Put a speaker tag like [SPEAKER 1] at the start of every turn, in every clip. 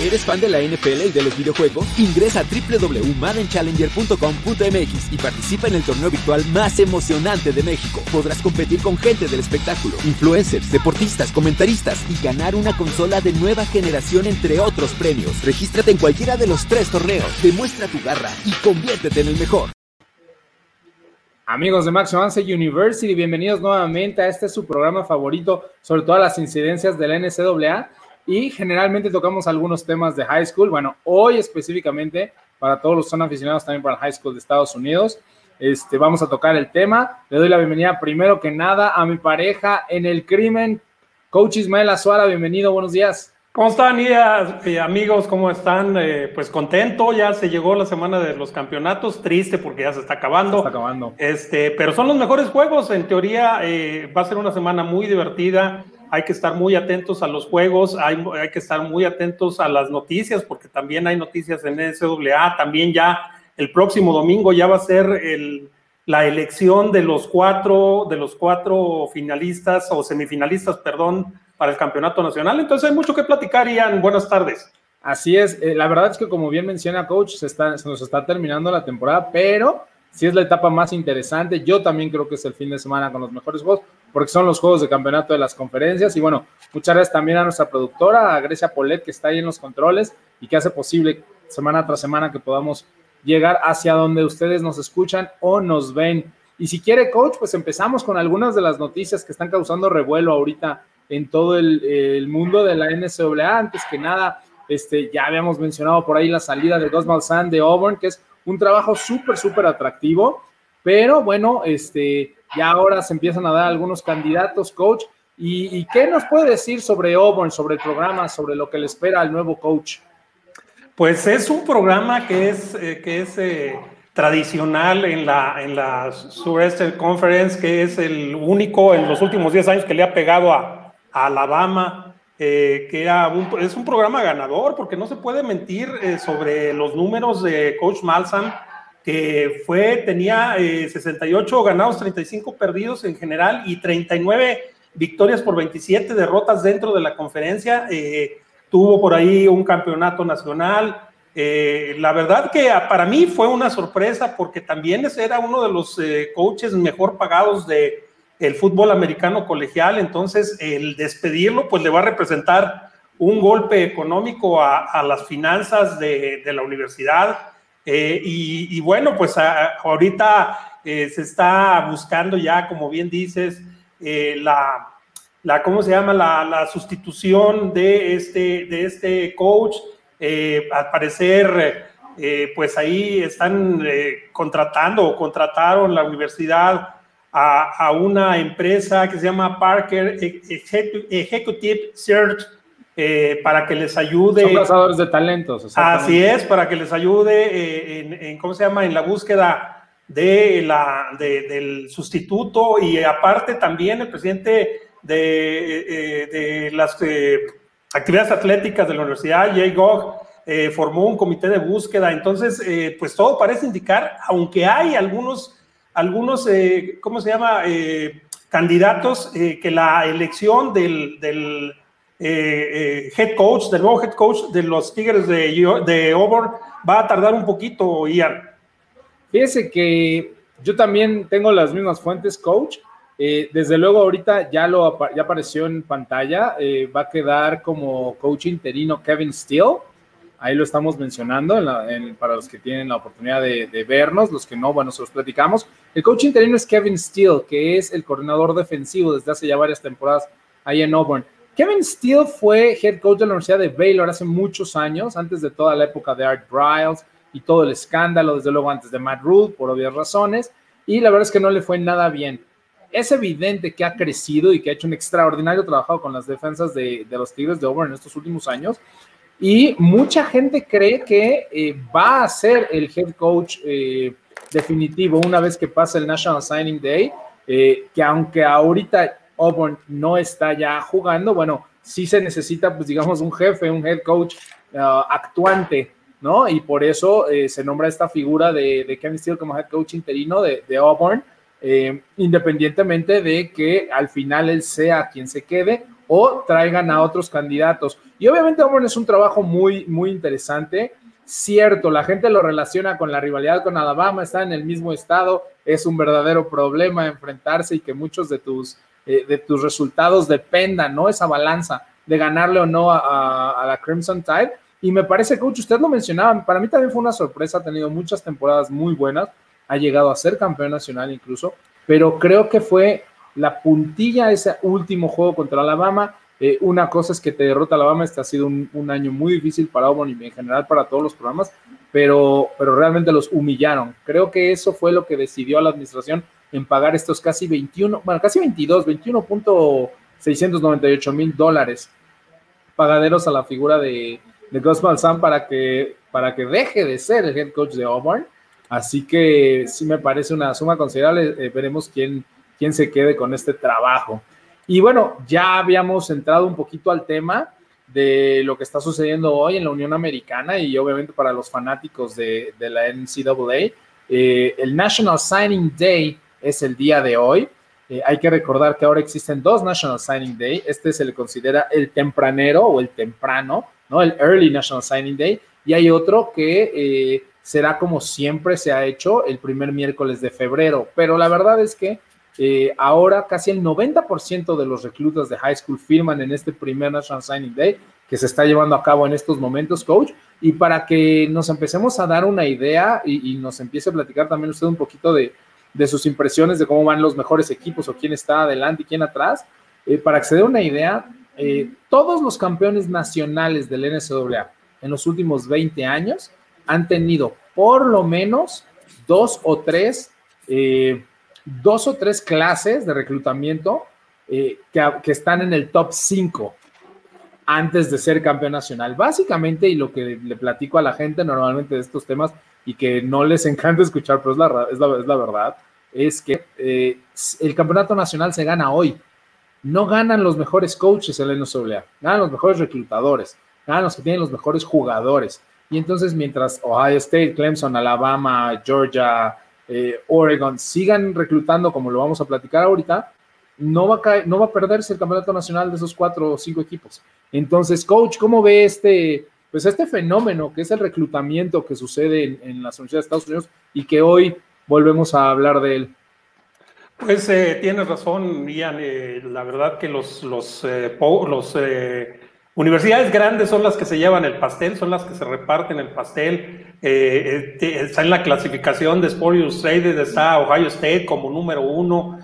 [SPEAKER 1] ¿Eres fan de la NFL y de los videojuegos? Ingresa a www.maddenchallenger.com.mx y participa en el torneo virtual más emocionante de México. Podrás competir con gente del espectáculo, influencers, deportistas, comentaristas y ganar una consola de nueva generación entre otros premios. Regístrate en cualquiera de los tres torneos, demuestra tu garra y conviértete en el mejor.
[SPEAKER 2] Amigos de Max Avance University, bienvenidos nuevamente a este su programa favorito sobre todas las incidencias de la NCAA y generalmente tocamos algunos temas de high school. Bueno, hoy específicamente para todos los que son aficionados también para el high school de Estados Unidos. Este, vamos a tocar el tema. Le doy la bienvenida primero que nada a mi pareja en el crimen, Coach Ismael Azuara. Bienvenido, buenos días.
[SPEAKER 3] ¿Cómo están, eh, amigos? ¿Cómo están? Eh, pues contento, ya se llegó la semana de los campeonatos, triste porque ya se está acabando.
[SPEAKER 2] está acabando.
[SPEAKER 3] Este, pero son los mejores juegos, en teoría eh, va a ser una semana muy divertida hay que estar muy atentos a los juegos, hay, que estar muy atentos a las noticias, porque también hay noticias en NCAA, también ya el próximo domingo ya va a ser el, la elección de los cuatro, de los cuatro finalistas o semifinalistas, perdón, para el campeonato nacional. Entonces hay mucho que platicar, Ian. Buenas tardes.
[SPEAKER 2] Así es, eh, la verdad es que como bien menciona Coach, se, está, se nos está terminando la temporada, pero si es la etapa más interesante. Yo también creo que es el fin de semana con los mejores juegos, porque son los juegos de campeonato de las conferencias. Y bueno, muchas gracias también a nuestra productora, a Grecia Polet, que está ahí en los controles y que hace posible semana tras semana que podamos llegar hacia donde ustedes nos escuchan o nos ven. Y si quiere, coach, pues empezamos con algunas de las noticias que están causando revuelo ahorita en todo el, mundo de la NCAA. Antes que nada, este, ya habíamos mencionado por ahí la salida de Gus Malzahn de Auburn, que es un trabajo súper, súper atractivo, pero bueno, este, ya ahora se empiezan a dar algunos candidatos, coach. ¿Y, qué nos puede decir sobre Auburn, sobre el programa, sobre lo que le espera al nuevo coach?
[SPEAKER 3] Pues es un programa que es, eh, que es eh, tradicional en la, en la Sureste Conference, que es el único en los últimos 10 años que le ha pegado a Alabama eh, que es un programa ganador, porque no se puede mentir eh, sobre los números de Coach Malzahn, que fue, tenía 68 eh, ganados, 35 perdidos en general y 39 victorias por 27 derrotas dentro de la conferencia. tuvo por ahí un campeonato nacional. la verdad que para mí fue una sorpresa porque también era uno de los coaches mejor pagados de, el fútbol americano colegial, entonces el despedirlo pues le va a representar un golpe económico a, las finanzas de, la universidad. Eh, y, bueno, pues ahorita eh, se está buscando ya, como bien dices, eh, la, la, ¿cómo se llama? La, sustitución de este, de este coach. al parecer, pues ahí están contratando o contrataron la universidad a, una empresa que se llama Parker Executive Search eh, para que les ayude.
[SPEAKER 2] Son cazadores de talentos.
[SPEAKER 3] Así es, para que les ayude eh, en, ¿cómo se llama? En la búsqueda de la, del sustituto y aparte también el presidente de, eh, de las actividades atléticas de la universidad, Jay Gogg, formó un comité de búsqueda. Entonces, pues todo parece indicar, aunque hay algunos algunos, eh, ¿cómo se llama? Eh, candidatos eh, que la elección del, del head coach, del nuevo head coach de los Tigres de, de Auburn va a tardar un poquito, Ian.
[SPEAKER 2] Fíjese que yo también tengo las mismas fuentes, coach. desde luego ahorita ya, lo, ya apareció en pantalla, va a quedar como coach interino Kevin Steele. Ahí lo estamos mencionando para los que tienen la oportunidad de, vernos, los que no, bueno, se los platicamos. El coach interino es Kevin Steele, que es el coordinador defensivo desde hace ya varias temporadas ahí en Auburn. Kevin Steele fue head coach de la Universidad de Baylor hace muchos años, antes de toda la época de Art Briles y todo el escándalo, desde luego antes de Matt Rule, por obvias razones, y la verdad es que no le fue nada bien. Es evidente que ha crecido y que ha hecho un extraordinario trabajo con las defensas de, los Tigres de Auburn en estos últimos años, y mucha gente cree que eh, va a ser el head coach eh, definitivo una vez que pase el National Signing Day, eh, que aunque ahorita Auburn no está ya jugando, bueno, sí se necesita, pues digamos, un jefe, un head coach uh, actuante, ¿no? Y por eso se nombra esta figura de, Kevin Steele como head coach interino de, de Auburn, independientemente de que al final él sea quien se quede o traigan a otros candidatos. Y obviamente Auburn es un trabajo muy, muy interesante. Cierto, la gente lo relaciona con la rivalidad con Alabama, está en el mismo estado, es un verdadero problema enfrentarse y que muchos de tus, eh, de tus resultados dependan, ¿no? Esa balanza de ganarle o no a, la Crimson Tide. Y me parece, coach, usted lo mencionaba, para mí también fue una sorpresa, ha tenido muchas temporadas muy buenas, ha llegado a ser campeón nacional incluso, pero creo que fue la puntilla ese último juego contra Alabama. Eh, una cosa es que te derrota Alabama, este ha sido un, año muy difícil para Auburn y en general para todos los programas, pero, pero realmente los humillaron. Creo que eso fue lo que decidió a la administración en pagar estos casi 21, bueno, casi 22, 21.698 mil dólares pagaderos a la figura de, de Gus Malzahn para que, para que deje de ser el head coach de Auburn. Así que sí me parece una suma considerable. Eh, veremos quién, quién se quede con este trabajo. Y bueno, ya habíamos entrado un poquito al tema de lo que está sucediendo hoy en la Unión Americana y obviamente para los fanáticos de, la NCAA. Eh, el National Signing Day es el día de hoy. Eh, hay que recordar que ahora existen dos National Signing Day. Este se le considera el tempranero o el temprano, ¿no? El Early National Signing Day. Y hay otro que eh, será como siempre se ha hecho el primer miércoles de febrero. Pero la verdad es que eh, ahora casi el 90% de los reclutas de high school firman en este primer National Signing Day que se está llevando a cabo en estos momentos, coach. Y para que nos empecemos a dar una idea y nos empiece a platicar también usted un poquito de, de sus impresiones de cómo van los mejores equipos o quién está adelante y quién atrás. Eh, para acceder a una idea, eh, todos los campeones nacionales del NCAA en los últimos 20 años han tenido por lo menos dos o tres, eh, dos o tres clases de reclutamiento que, que, están en el top 5 antes de ser campeón nacional. Básicamente, y lo que le platico a la gente normalmente de estos temas, y que no les encanta escuchar, pero es la, es la, es la verdad, es que eh, el campeonato nacional se gana hoy. No ganan los mejores coaches en la NCAA, ganan los mejores reclutadores, ganan los que tienen los mejores jugadores. Y entonces, mientras Ohio State, Clemson, Alabama, Georgia, eh, Oregon sigan reclutando, como lo vamos a platicar ahorita, no va, a caer, no va a perderse el campeonato nacional de esos cuatro o cinco equipos. Entonces, coach, ¿cómo ve este, pues este fenómeno que es el reclutamiento que sucede en, las universidades de Estados Unidos y que hoy volvemos a hablar de él.
[SPEAKER 3] Pues eh, tienes razón, Ian. Eh, la verdad que los, los, eh, los universidades grandes son las que se llevan el pastel, son las que se reparten el pastel. Está en la clasificación de Sport Illustrated, está Ohio State como número uno,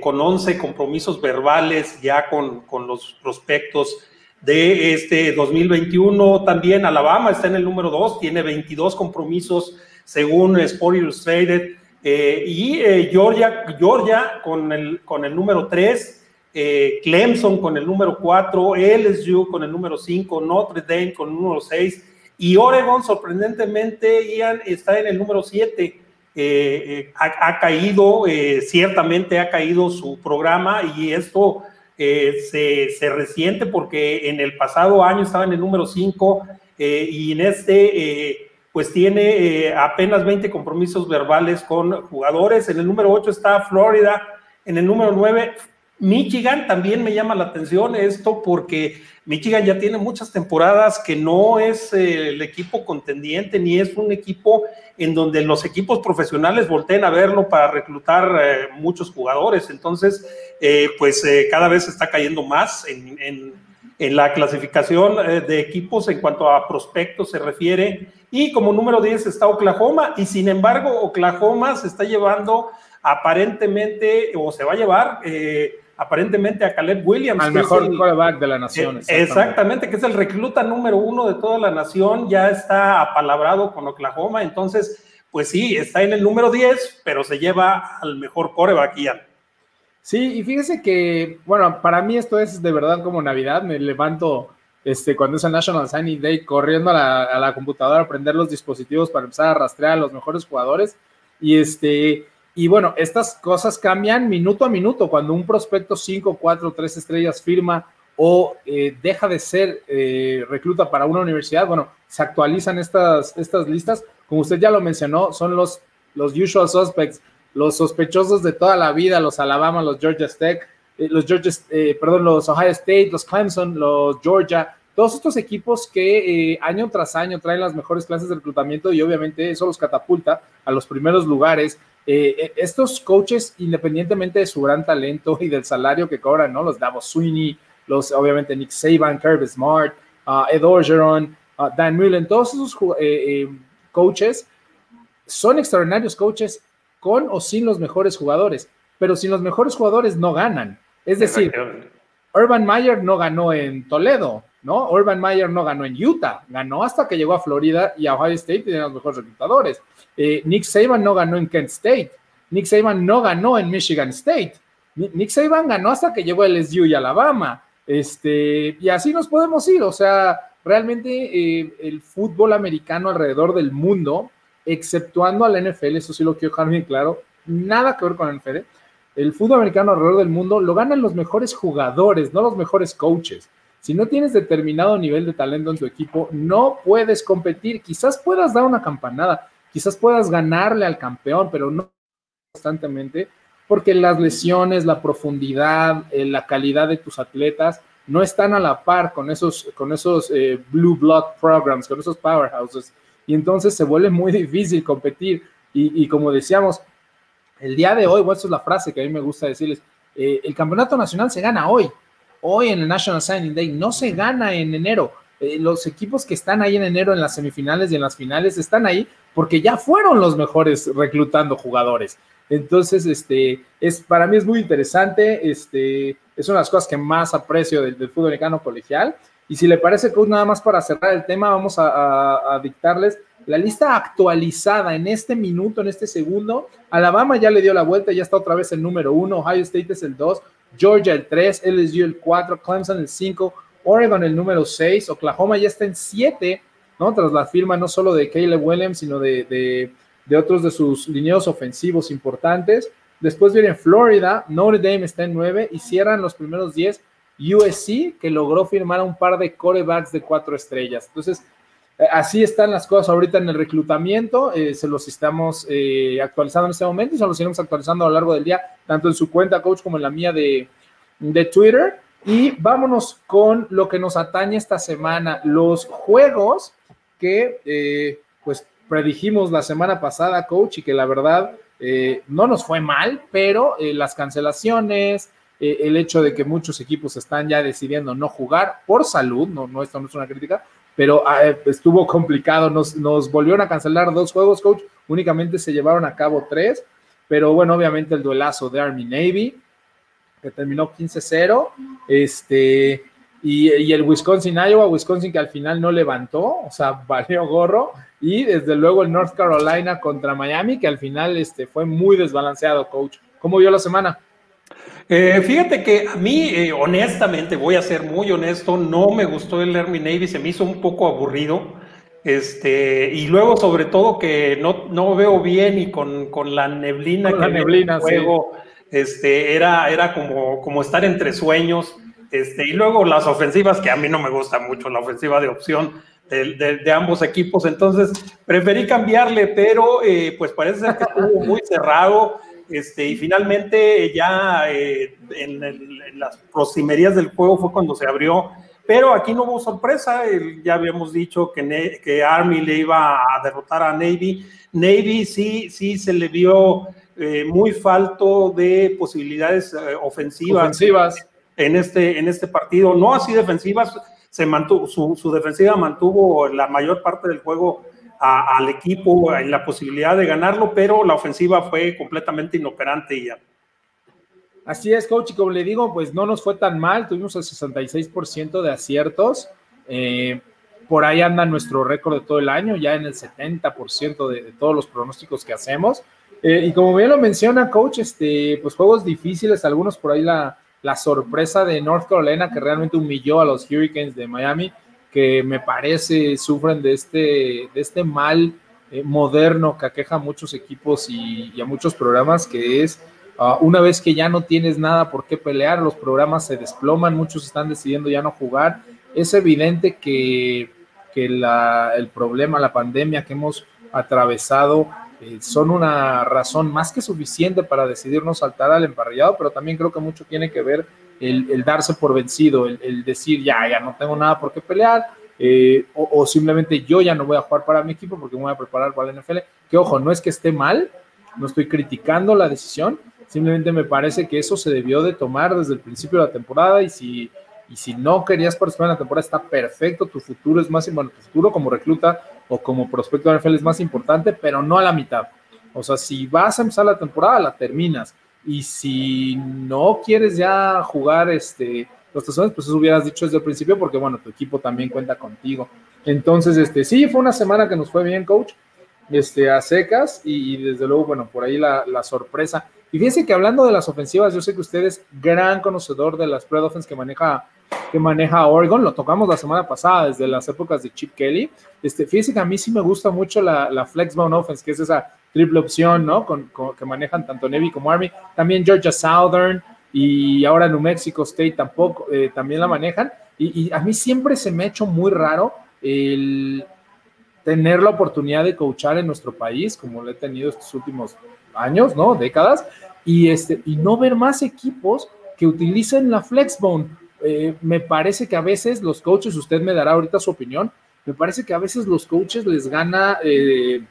[SPEAKER 3] con 11 compromisos verbales ya con, con los prospectos de este 2021. También Alabama está en el número 2, tiene 22 compromisos según Sport Illustrated. Eh, y eh, Georgia, Georgia con el, con el número 3, eh, Clemson con el número 4, LSU con el número 5, Notre Dame con el número 6 y Oregon sorprendentemente, Ian, está en el número 7. Ha, ha, caído, ciertamente ha caído su programa y esto se, se, resiente porque en el pasado año estaba en el número 5 eh, y en este eh, pues tiene eh, apenas 20 compromisos verbales con jugadores. En el número 8 está Florida, en el número 9 Michigan también me llama la atención esto porque Michigan ya tiene muchas temporadas que no es eh, el equipo contendiente ni es un equipo en donde los equipos profesionales volteen a verlo para reclutar eh, muchos jugadores. Entonces, eh, pues cada vez está cayendo más en, en la clasificación de equipos en cuanto a prospectos se refiere. Y como número 10 está Oklahoma y sin embargo Oklahoma se está llevando aparentemente o se va a llevar aparentemente a Caleb Williams.
[SPEAKER 2] Al mejor quarterback de la nación.
[SPEAKER 3] Eh, exactamente. que es el recluta número uno de toda la nación, ya está apalabrado con Oklahoma, entonces, pues sí, está en el número 10, pero se lleva al mejor coreback, Ian.
[SPEAKER 2] Sí, y fíjese que, bueno, para mí esto es de verdad como Navidad, me levanto este, cuando es el National Signing Day corriendo a la, a la computadora a prender los dispositivos para empezar a rastrear a los mejores jugadores, y este, y bueno, estas cosas cambian minuto a minuto. Cuando un prospecto 5, 4, 3 estrellas firma o eh, deja de ser eh, recluta para una universidad, bueno, se actualizan estas, estas listas. Como usted ya lo mencionó, son los, los usual suspects, los sospechosos de toda la vida, los Alabama, los Georgia Tech, los Georgia, perdón, los Ohio State, los Clemson, los Georgia, todos estos equipos que año tras año traen las mejores clases de reclutamiento y obviamente eso los catapulta a los primeros lugares. Estos coaches, independientemente de su gran talento y del salario que cobran, ¿no? Los Davos Sweeney, los obviamente Nick Saban, Kirby Smart, uh, Ed Orgeron, uh, Dan Mullen, todos esos coaches son extraordinarios coaches con o sin los mejores jugadores, pero sin los mejores jugadores no ganan. Es decir, Urban Meyer no ganó en Toledo, ¿no? Urban Meyer no ganó en Utah, ganó hasta que llegó a Florida y a Ohio State tienen los mejores reclutadores. Eh, Nick Saban no ganó en Kent State, Nick Saban no ganó en Michigan State, Nick Saban ganó hasta que llegó a LSU y Alabama. Este, y así nos podemos ir, o sea, realmente eh, el fútbol americano alrededor del mundo exceptuando a la NFL, eso sí lo quiero dejar bien claro, nada que ver con la NFL. El fútbol americano alrededor del mundo lo ganan los mejores jugadores, no los mejores coaches. Si no tienes determinado nivel de talento en tu equipo, no puedes competir. Quizás puedas dar una campanada, quizás puedas ganarle al campeón, pero no constantemente, porque las lesiones, la profundidad, eh, la calidad de tus atletas no están a la par con esos, con esos eh, blue blood programs, con esos powerhouses y entonces se vuelve muy difícil competir. Y, como decíamos, el día de hoy, bueno, esta es la frase que a mí me gusta decirles, eh, el campeonato nacional se gana hoy, hoy en el National Signing Day, no se gana en enero. Eh, los equipos que están ahí en enero en las semifinales y en las finales están ahí porque ya fueron los mejores reclutando jugadores. Entonces, este, es, para mí es muy interesante, este, es una de las cosas que más aprecio del, fútbol americano colegial y si le parece, Coach, nada más para cerrar el tema, vamos a, dictarles la lista actualizada en este minuto, en este segundo. Alabama ya le dio la vuelta, ya está otra vez el número uno, Ohio State es el dos, Georgia el tres, LSU el cuatro, Clemson el cinco, Oregon el número seis, Oklahoma ya está en siete, ¿no? Tras la firma no solo de Caleb Williams, sino de, de otros de sus lineos ofensivos importantes. Después viene Florida, Notre Dame está en nueve y cierran los primeros diez USC, que logró firmar un par de corebacks de cuatro estrellas. Entonces, así están las cosas ahorita en el reclutamiento. Eh, se los estamos eh, actualizando en este momento y se los iremos actualizando a lo largo del día, tanto en su cuenta, coach, como en la mía de, de Twitter. Y vámonos con lo que nos atañe esta semana, los juegos que pues predijimos la semana pasada, coach, y que la verdad no nos fue mal, pero las cancelaciones, eh, el hecho de que muchos equipos están ya decidiendo no jugar por salud, no, no esto no es una crítica, pero ah, eh, estuvo complicado, nos, volvieron a cancelar dos juegos, coach, únicamente se llevaron a cabo tres, pero bueno, obviamente el duelazo de Army Navy, que terminó 15-0, este, y, y, el Wisconsin Iowa, Wisconsin que al final no levantó, o sea, valió gorro, y desde luego el North Carolina contra Miami, que al final este, fue muy desbalanceado, coach. ¿Cómo vio la semana?
[SPEAKER 3] Eh, fíjate que a mí, eh, honestamente, voy a ser muy honesto, no me gustó el Army Navy, se me hizo un poco aburrido. Este, y luego, sobre todo, que no, no veo bien y con, con la neblina
[SPEAKER 2] que la neblina,
[SPEAKER 3] el juego, este, era, era como, como estar entre sueños. Este, y luego las ofensivas, que a mí no me gusta mucho la ofensiva de opción de, de, ambos equipos, entonces preferí cambiarle, pero eh, pues parece ser que estuvo muy cerrado. Este, y finalmente ya eh, en, las proximerías del juego fue cuando se abrió, pero aquí no hubo sorpresa, ya habíamos dicho que, que Army le iba a derrotar a Navy, Navy sí, sí se le vio eh, muy falto de posibilidades eh, ofensivas,
[SPEAKER 2] ofensivas,
[SPEAKER 3] En, este, en este partido, no así defensivas, se mantuvo, su, su defensiva mantuvo la mayor parte del juego al equipo en la posibilidad de ganarlo, pero la ofensiva fue completamente inoperante y ya.
[SPEAKER 2] Así es, coach, y como le digo, pues no nos fue tan mal, tuvimos el 66% de aciertos. Eh, por ahí anda nuestro récord de todo el año, ya en el 70% de, de, todos los pronósticos que hacemos. Eh, y como bien lo menciona, coach, este, pues juegos difíciles, algunos por ahí la, la sorpresa de North Carolina que realmente humilló a los Hurricanes de Miami que me parece sufren de este, de este mal eh, moderno que aqueja a muchos equipos y, a muchos programas, que es ah, una vez que ya no tienes nada por qué pelear, los programas se desploman, muchos están decidiendo ya no jugar. Es evidente que, que el problema, la pandemia que hemos atravesado eh, son una razón más que suficiente para decidirnos saltar al emparrillado, pero también creo que mucho tiene que ver el, darse por vencido, el, decir ya, ya no tengo nada por qué pelear, eh, o, simplemente yo ya no voy a jugar para mi equipo porque me voy a preparar para la NFL. Que ojo, no es que esté mal, no estoy criticando la decisión, simplemente me parece que eso se debió de tomar desde el principio de la temporada y si, y si no querías participar en la temporada está perfecto, tu futuro es más, bueno, tu futuro como recluta o como prospecto de NFL es más importante, pero no a la mitad. O sea, si vas a empezar la temporada, la terminas. Y si no quieres ya jugar este, los tazones, pues eso hubieras dicho desde el principio, porque bueno, tu equipo también cuenta contigo. Entonces, este, sí, fue una semana que nos fue bien, coach, este, a secas, y, desde luego, bueno, por ahí la, sorpresa. Y fíjense que hablando de las ofensivas, yo sé que usted es gran conocedor de las spread offense que maneja que maneja Oregon, lo tocamos la semana pasada desde las épocas de Chip Kelly. Este, fíjense que a mí sí me gusta mucho la, la Flexbone Offense, que es esa triple opción, ¿no? Con, que manejan tanto Navy como Army. También Georgia Southern y ahora New Mexico State tampoco, eh, también la manejan. Y, a mí siempre se me ha hecho muy raro el tener la oportunidad de coachar en nuestro país, como lo he tenido estos últimos años, ¿no? Décadas, y, este, y no ver más equipos que utilicen la Flexbone eh, me parece que a veces los coaches, usted me dará ahorita su opinión, me parece que a veces los coaches les gana eh,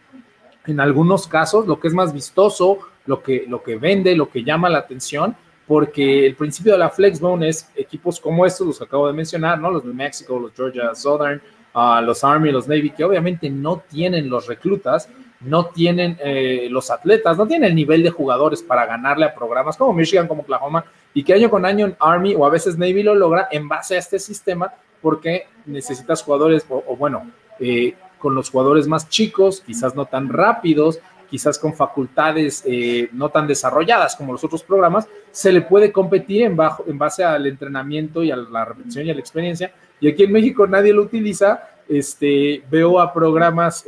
[SPEAKER 2] en algunos casos lo que es más vistoso, lo que, lo que vende, lo que llama la atención, porque el principio de la Flexbone es equipos como estos, los que acabo de mencionar, ¿no? Los New Mexico, los Georgia Southern, uh, los Army, los Navy, que obviamente no tienen los reclutas, no tienen eh, los atletas, no tienen el nivel de jugadores para ganarle a programas como Michigan, como Oklahoma, y que año con año Army o a veces Navy lo logra en base a este sistema porque necesitas jugadores, o, bueno, eh, con los jugadores más chicos, quizás no tan rápidos, quizás con facultades eh, no tan desarrolladas como los otros programas, se le puede competir en, bajo, en base al entrenamiento y a la repetición y a la experiencia. Y aquí en México nadie lo utiliza. Este, veo a programas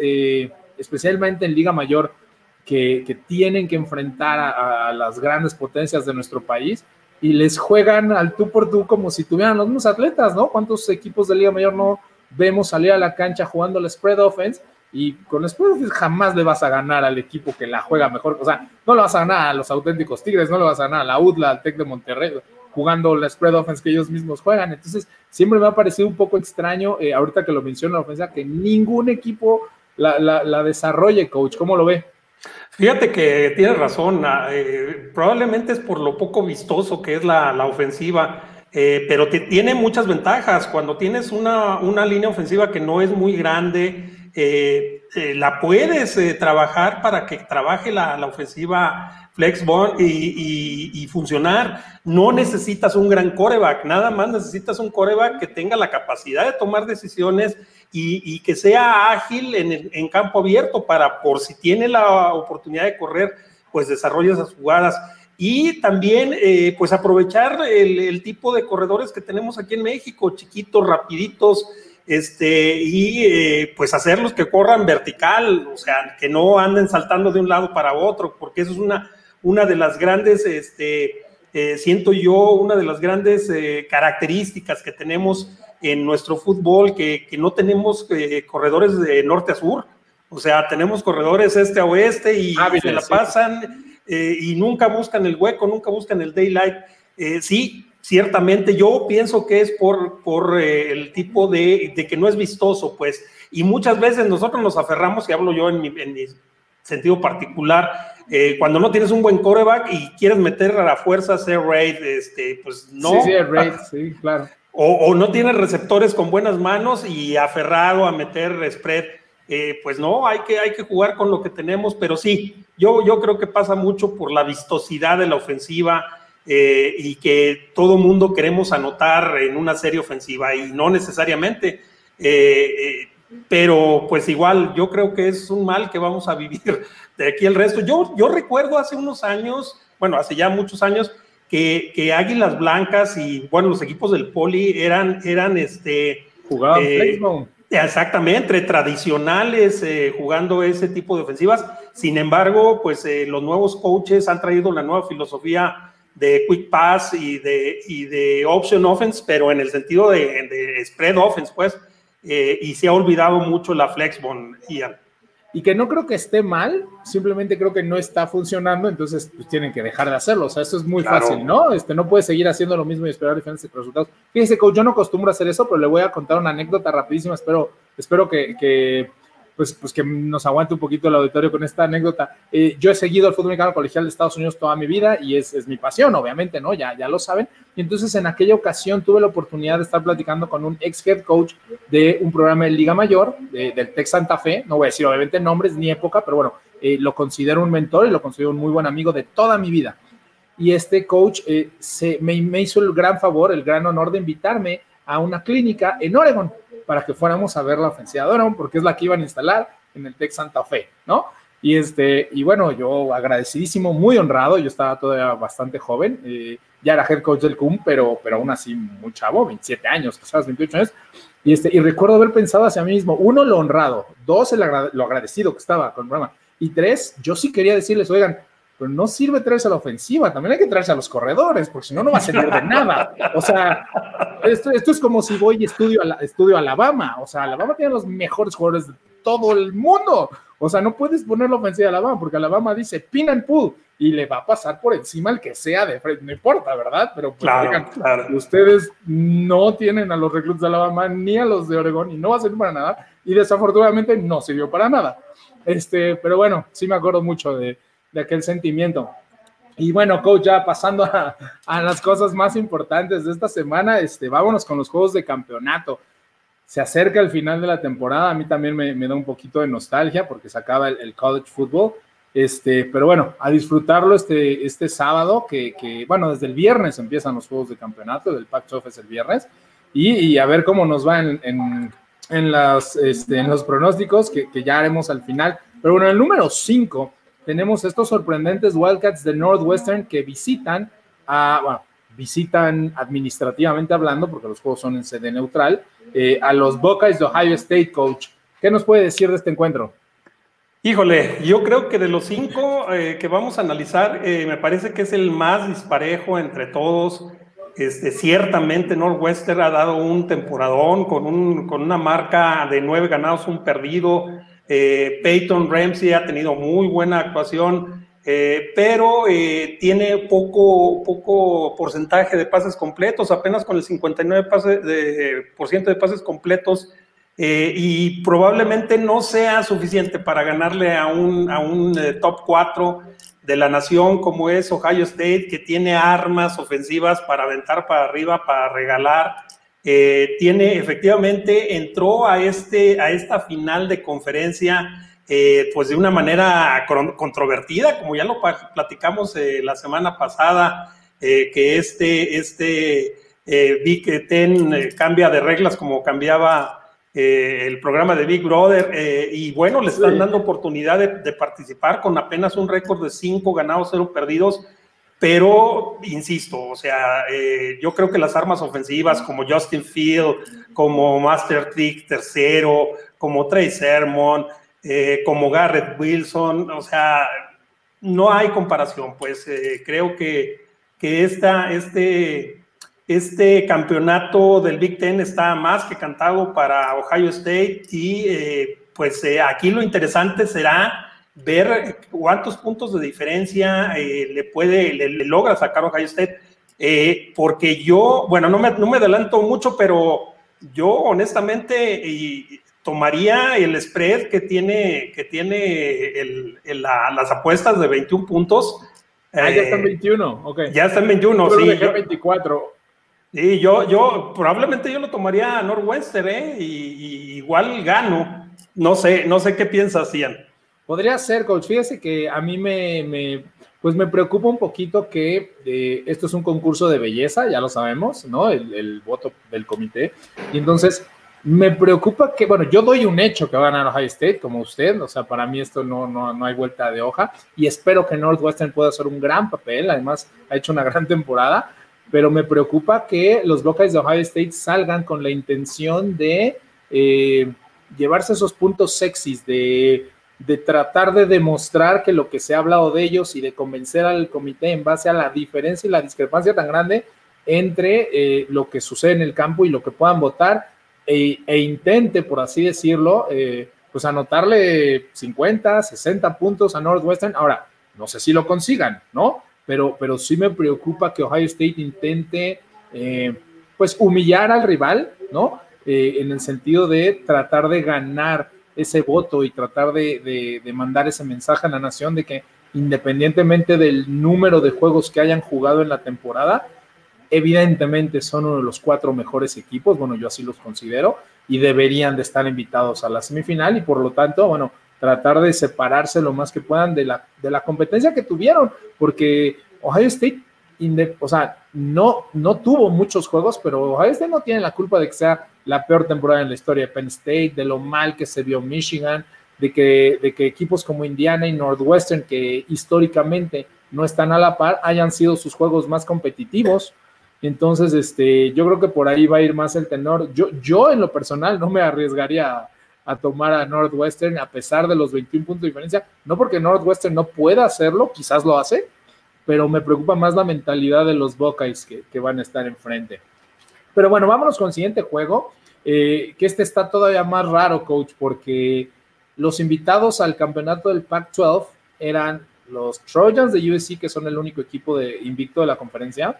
[SPEAKER 2] especialmente en Liga Mayor, que, tienen que enfrentar a, las grandes potencias de nuestro país y les juegan al tú por tú como si tuvieran los mismos atletas, ¿no? ¿Cuántos equipos de Liga Mayor no vemos salir a la cancha jugando la spread offense? Y con spread offense jamás le vas a ganar al equipo que la juega mejor. O sea, no le vas a ganar a los auténticos Tigres, no le vas a ganar a la UDLA, al Tec de Monterrey, jugando la spread offense que ellos mismos juegan. Entonces, siempre me ha parecido un poco extraño, eh, ahorita que lo menciona la ofensa, que ningún equipo la, desarrolle, coach? ¿Cómo lo ve?
[SPEAKER 3] Fíjate que tienes razón, ah, eh, probablemente es por lo poco vistoso que es la, ofensiva, eh, pero tiene muchas ventajas. Cuando tienes una, una, línea ofensiva que no es muy grande, eh, la puedes trabajar para que trabaje la, la ofensiva Flexbone y, y, funcionar. No necesitas un gran coreback, nada más necesitas un coreback que tenga la capacidad de tomar decisiones y, que sea ágil en, en, campo abierto para, por si tiene la oportunidad de correr, pues desarrolle esas jugadas. Y también, eh, pues aprovechar el, tipo de corredores que tenemos aquí en México, chiquitos, rapiditos, este, y eh, pues hacerlos que corran vertical, o sea, que no anden saltando de un lado para otro, porque eso es una, una de las grandes, este, eh, siento yo, una de las grandes eh, características que tenemos en nuestro fútbol, que, no tenemos eh, corredores de norte a sur, o sea, tenemos corredores este a oeste y se la pasan y nunca buscan el hueco, nunca buscan el daylight. sí, ciertamente yo pienso que es por, por el tipo de, de, que no es vistoso, pues, y muchas veces nosotros nos aferramos, y hablo yo en mi, en mi sentido particular, eh, cuando no tienes un buen coreback y quieres meter a la fuerza hacer raid, este, pues no.
[SPEAKER 2] Sí, sí, raid, sí, claro.
[SPEAKER 3] O, no tienes receptores con buenas manos y aferrado a meter spread. Eh, pues no, hay que, hay que jugar con lo que tenemos, pero sí, yo, yo creo que pasa mucho por la vistosidad de la ofensiva eh, y que todo mundo queremos anotar en una serie ofensiva y no necesariamente. pero pues igual, yo creo que es un mal que vamos a vivir de aquí el resto. Yo, yo recuerdo hace unos años, bueno, hace ya muchos años, que, que Águilas Blancas y, bueno, los equipos del Poli eran, eran este...
[SPEAKER 2] Jugaban eh,
[SPEAKER 3] Exactamente, entre tradicionales eh, jugando ese tipo de ofensivas. Sin embargo, pues eh, los nuevos coaches han traído la nueva filosofía de quick pass y de, y de option offense, pero en el sentido de, spread offense, pues, y se ha olvidado mucho la flexbone, Ian.
[SPEAKER 2] Y que no creo que esté mal, simplemente creo que no está funcionando, entonces pues tienen que dejar de hacerlo. O sea, eso es muy fácil, ¿no? Este, no puedes seguir haciendo lo mismo y esperar diferentes resultados. Fíjese, coach, yo no acostumbro a hacer eso, pero le voy a contar una anécdota rapidísima, espero, espero que, que pues, pues que nos aguante un poquito el auditorio con esta anécdota. Eh, yo he seguido el fútbol mexicano colegial de Estados Unidos toda mi vida y es, mi pasión, obviamente, ¿no? Ya, ya lo saben. Y entonces en aquella ocasión tuve la oportunidad de estar platicando con un ex head coach de un programa de Liga Mayor, del Tec Santa Fe. No voy a decir obviamente nombres ni época, pero bueno, eh, lo considero un mentor y lo considero un muy buen amigo de toda mi vida. Y este coach eh, se, me, me hizo el gran favor, el gran honor de invitarme a una clínica en Oregon para que fuéramos a ver la ofensiva de Oregon, porque es la que iban a instalar en el Tec Santa Fe, ¿no? Y, este, y bueno, yo agradecidísimo, muy honrado, yo estaba todavía bastante joven, eh, ya era head coach del CUM, pero, pero aún así muy chavo, 27 años, quizás 28 años, y, este, y recuerdo haber pensado hacia mí mismo, uno, lo honrado, dos, lo agradecido que estaba con el programa, y tres, yo sí quería decirles, oigan, pero no sirve traerse a la ofensiva, también hay que traerse a los corredores, porque si no, no va a servir de nada. O sea, esto, esto es como si voy y estudio, a estudio Alabama. O sea, Alabama tiene los mejores jugadores de todo el mundo. O sea, no puedes poner la ofensiva a Alabama, porque Alabama dice pin and pull y le va a pasar por encima el que sea de frente, no importa, ¿verdad? Pero pues, claro, ustedes no tienen a los reclutas de Alabama ni a los de Oregón y no va a servir para nada. Y desafortunadamente no sirvió para nada. Este, pero bueno, sí me acuerdo mucho de, de aquel sentimiento. Y bueno, coach, ya pasando a, las cosas más importantes de esta semana, este, vámonos con los juegos de campeonato. Se acerca el final de la temporada, a mí también me, me da un poquito de nostalgia porque se acaba el, college football. Este, pero bueno, a disfrutarlo este, este sábado, que, que, bueno, desde el viernes empiezan los juegos de campeonato, del Pac-12 es el viernes, y, y, a ver cómo nos va en, en, en, las, este, en los pronósticos que, que ya haremos al final. Pero bueno, el número 5 tenemos estos sorprendentes Wildcats de Northwestern que visitan a, bueno, visitan administrativamente hablando, porque los juegos son en sede neutral, eh, a los Buckeyes de Ohio State, coach. ¿Qué nos puede decir de este encuentro?
[SPEAKER 3] Híjole, yo creo que de los cinco eh, que vamos a analizar, eh, me parece que es el más disparejo entre todos. Este, ciertamente Northwestern ha dado un temporadón con, un, con una marca de nueve ganados, un perdido. Eh, Peyton Ramsey ha tenido muy buena actuación, eh, pero eh, tiene poco, poco porcentaje de pases completos, apenas con el 59% de, por ciento de pases completos, y probablemente no sea suficiente para ganarle a un, a un top 4 de la nación como es Ohio State, que tiene armas ofensivas para aventar para arriba, para regalar. Eh, tiene efectivamente, entró a, este, a esta final de conferencia eh, pues de una manera controvertida, como ya lo platicamos eh, la semana pasada, que este, este Big Ten cambia de reglas como cambiaba el programa de Big Brother, y bueno, le están dando oportunidad de, de participar con apenas un récord de cinco ganados, cero perdidos pero, insisto, o sea, eh, yo creo que las armas ofensivas como Justin Field, como Master Trick tercero, como Trey Sermon, eh, como Garrett Wilson, o sea, no hay comparación. Pues eh, creo que, que esta, este, este campeonato del Big Ten está más que cantado para Ohio State y pues aquí lo interesante será ver cuántos puntos de diferencia eh, le puede, le, logra sacar Ohio State, eh, porque yo, bueno, no me, no me adelanto mucho, pero yo honestamente tomaría el spread que tiene, que tiene el, las apuestas de 21 puntos.
[SPEAKER 2] Ah, ya están 21, eh, ok.
[SPEAKER 3] Ya están 21, sí.
[SPEAKER 2] Yo, 24.
[SPEAKER 3] Sí, yo, yo probablemente yo lo tomaría a Northwestern, ¿eh? Y, igual gano. No sé, no sé qué piensas, Ian.
[SPEAKER 2] Podría ser, coach. Fíjese que a mí me, pues me preocupa un poquito que eh, esto es un concurso de belleza, ya lo sabemos, ¿no? El, voto del comité. Y entonces me preocupa que, bueno, yo doy un hecho que va a ganar Ohio State, como usted, o sea, para mí esto no, no, no hay vuelta de hoja y espero que Northwestern pueda hacer un gran papel, además ha hecho una gran temporada, pero me preocupa que los Buckeyes de Ohio State salgan con la intención de eh, llevarse esos puntos sexys, de de tratar de demostrar que lo que se ha hablado de ellos y de convencer al comité en base a la diferencia y la discrepancia tan grande entre eh, lo que sucede en el campo y lo que puedan votar e, e intente, por así decirlo, eh, pues anotarle 50, 60 puntos a Northwestern. Ahora, no sé si lo consigan, ¿no? Pero, pero sí me preocupa que Ohio State intente, eh, pues, humillar al rival, ¿no? En el sentido de tratar de ganar ese voto y tratar de, mandar ese mensaje a la nación de que independientemente del número de juegos que hayan jugado en la temporada, evidentemente son uno de los cuatro mejores equipos, bueno, yo así los considero, y deberían de estar invitados a la semifinal y por lo tanto, bueno, tratar de separarse lo más que puedan de la, de la competencia que tuvieron, porque Ohio State, o sea, no, no tuvo muchos juegos, pero Ohio State no tiene la culpa de que sea la peor temporada en la historia de Penn State, de lo mal que se vio Michigan, de que, de que equipos como Indiana y Northwestern, que históricamente no están a la par, hayan sido sus juegos más competitivos. Entonces, este, yo creo que por ahí va a ir más el tenor. Yo, yo en lo personal no me arriesgaría a, tomar a Northwestern a pesar de los 21 puntos de diferencia. No porque Northwestern no pueda hacerlo, quizás lo hace, pero me preocupa más la mentalidad de los Buckeyes que, que van a estar enfrente. Pero bueno, vámonos con el siguiente juego, eh, que este está todavía más raro, coach, porque los invitados al campeonato del Pac-12 eran los Trojans de USC, que son el único equipo de invicto de la conferencia,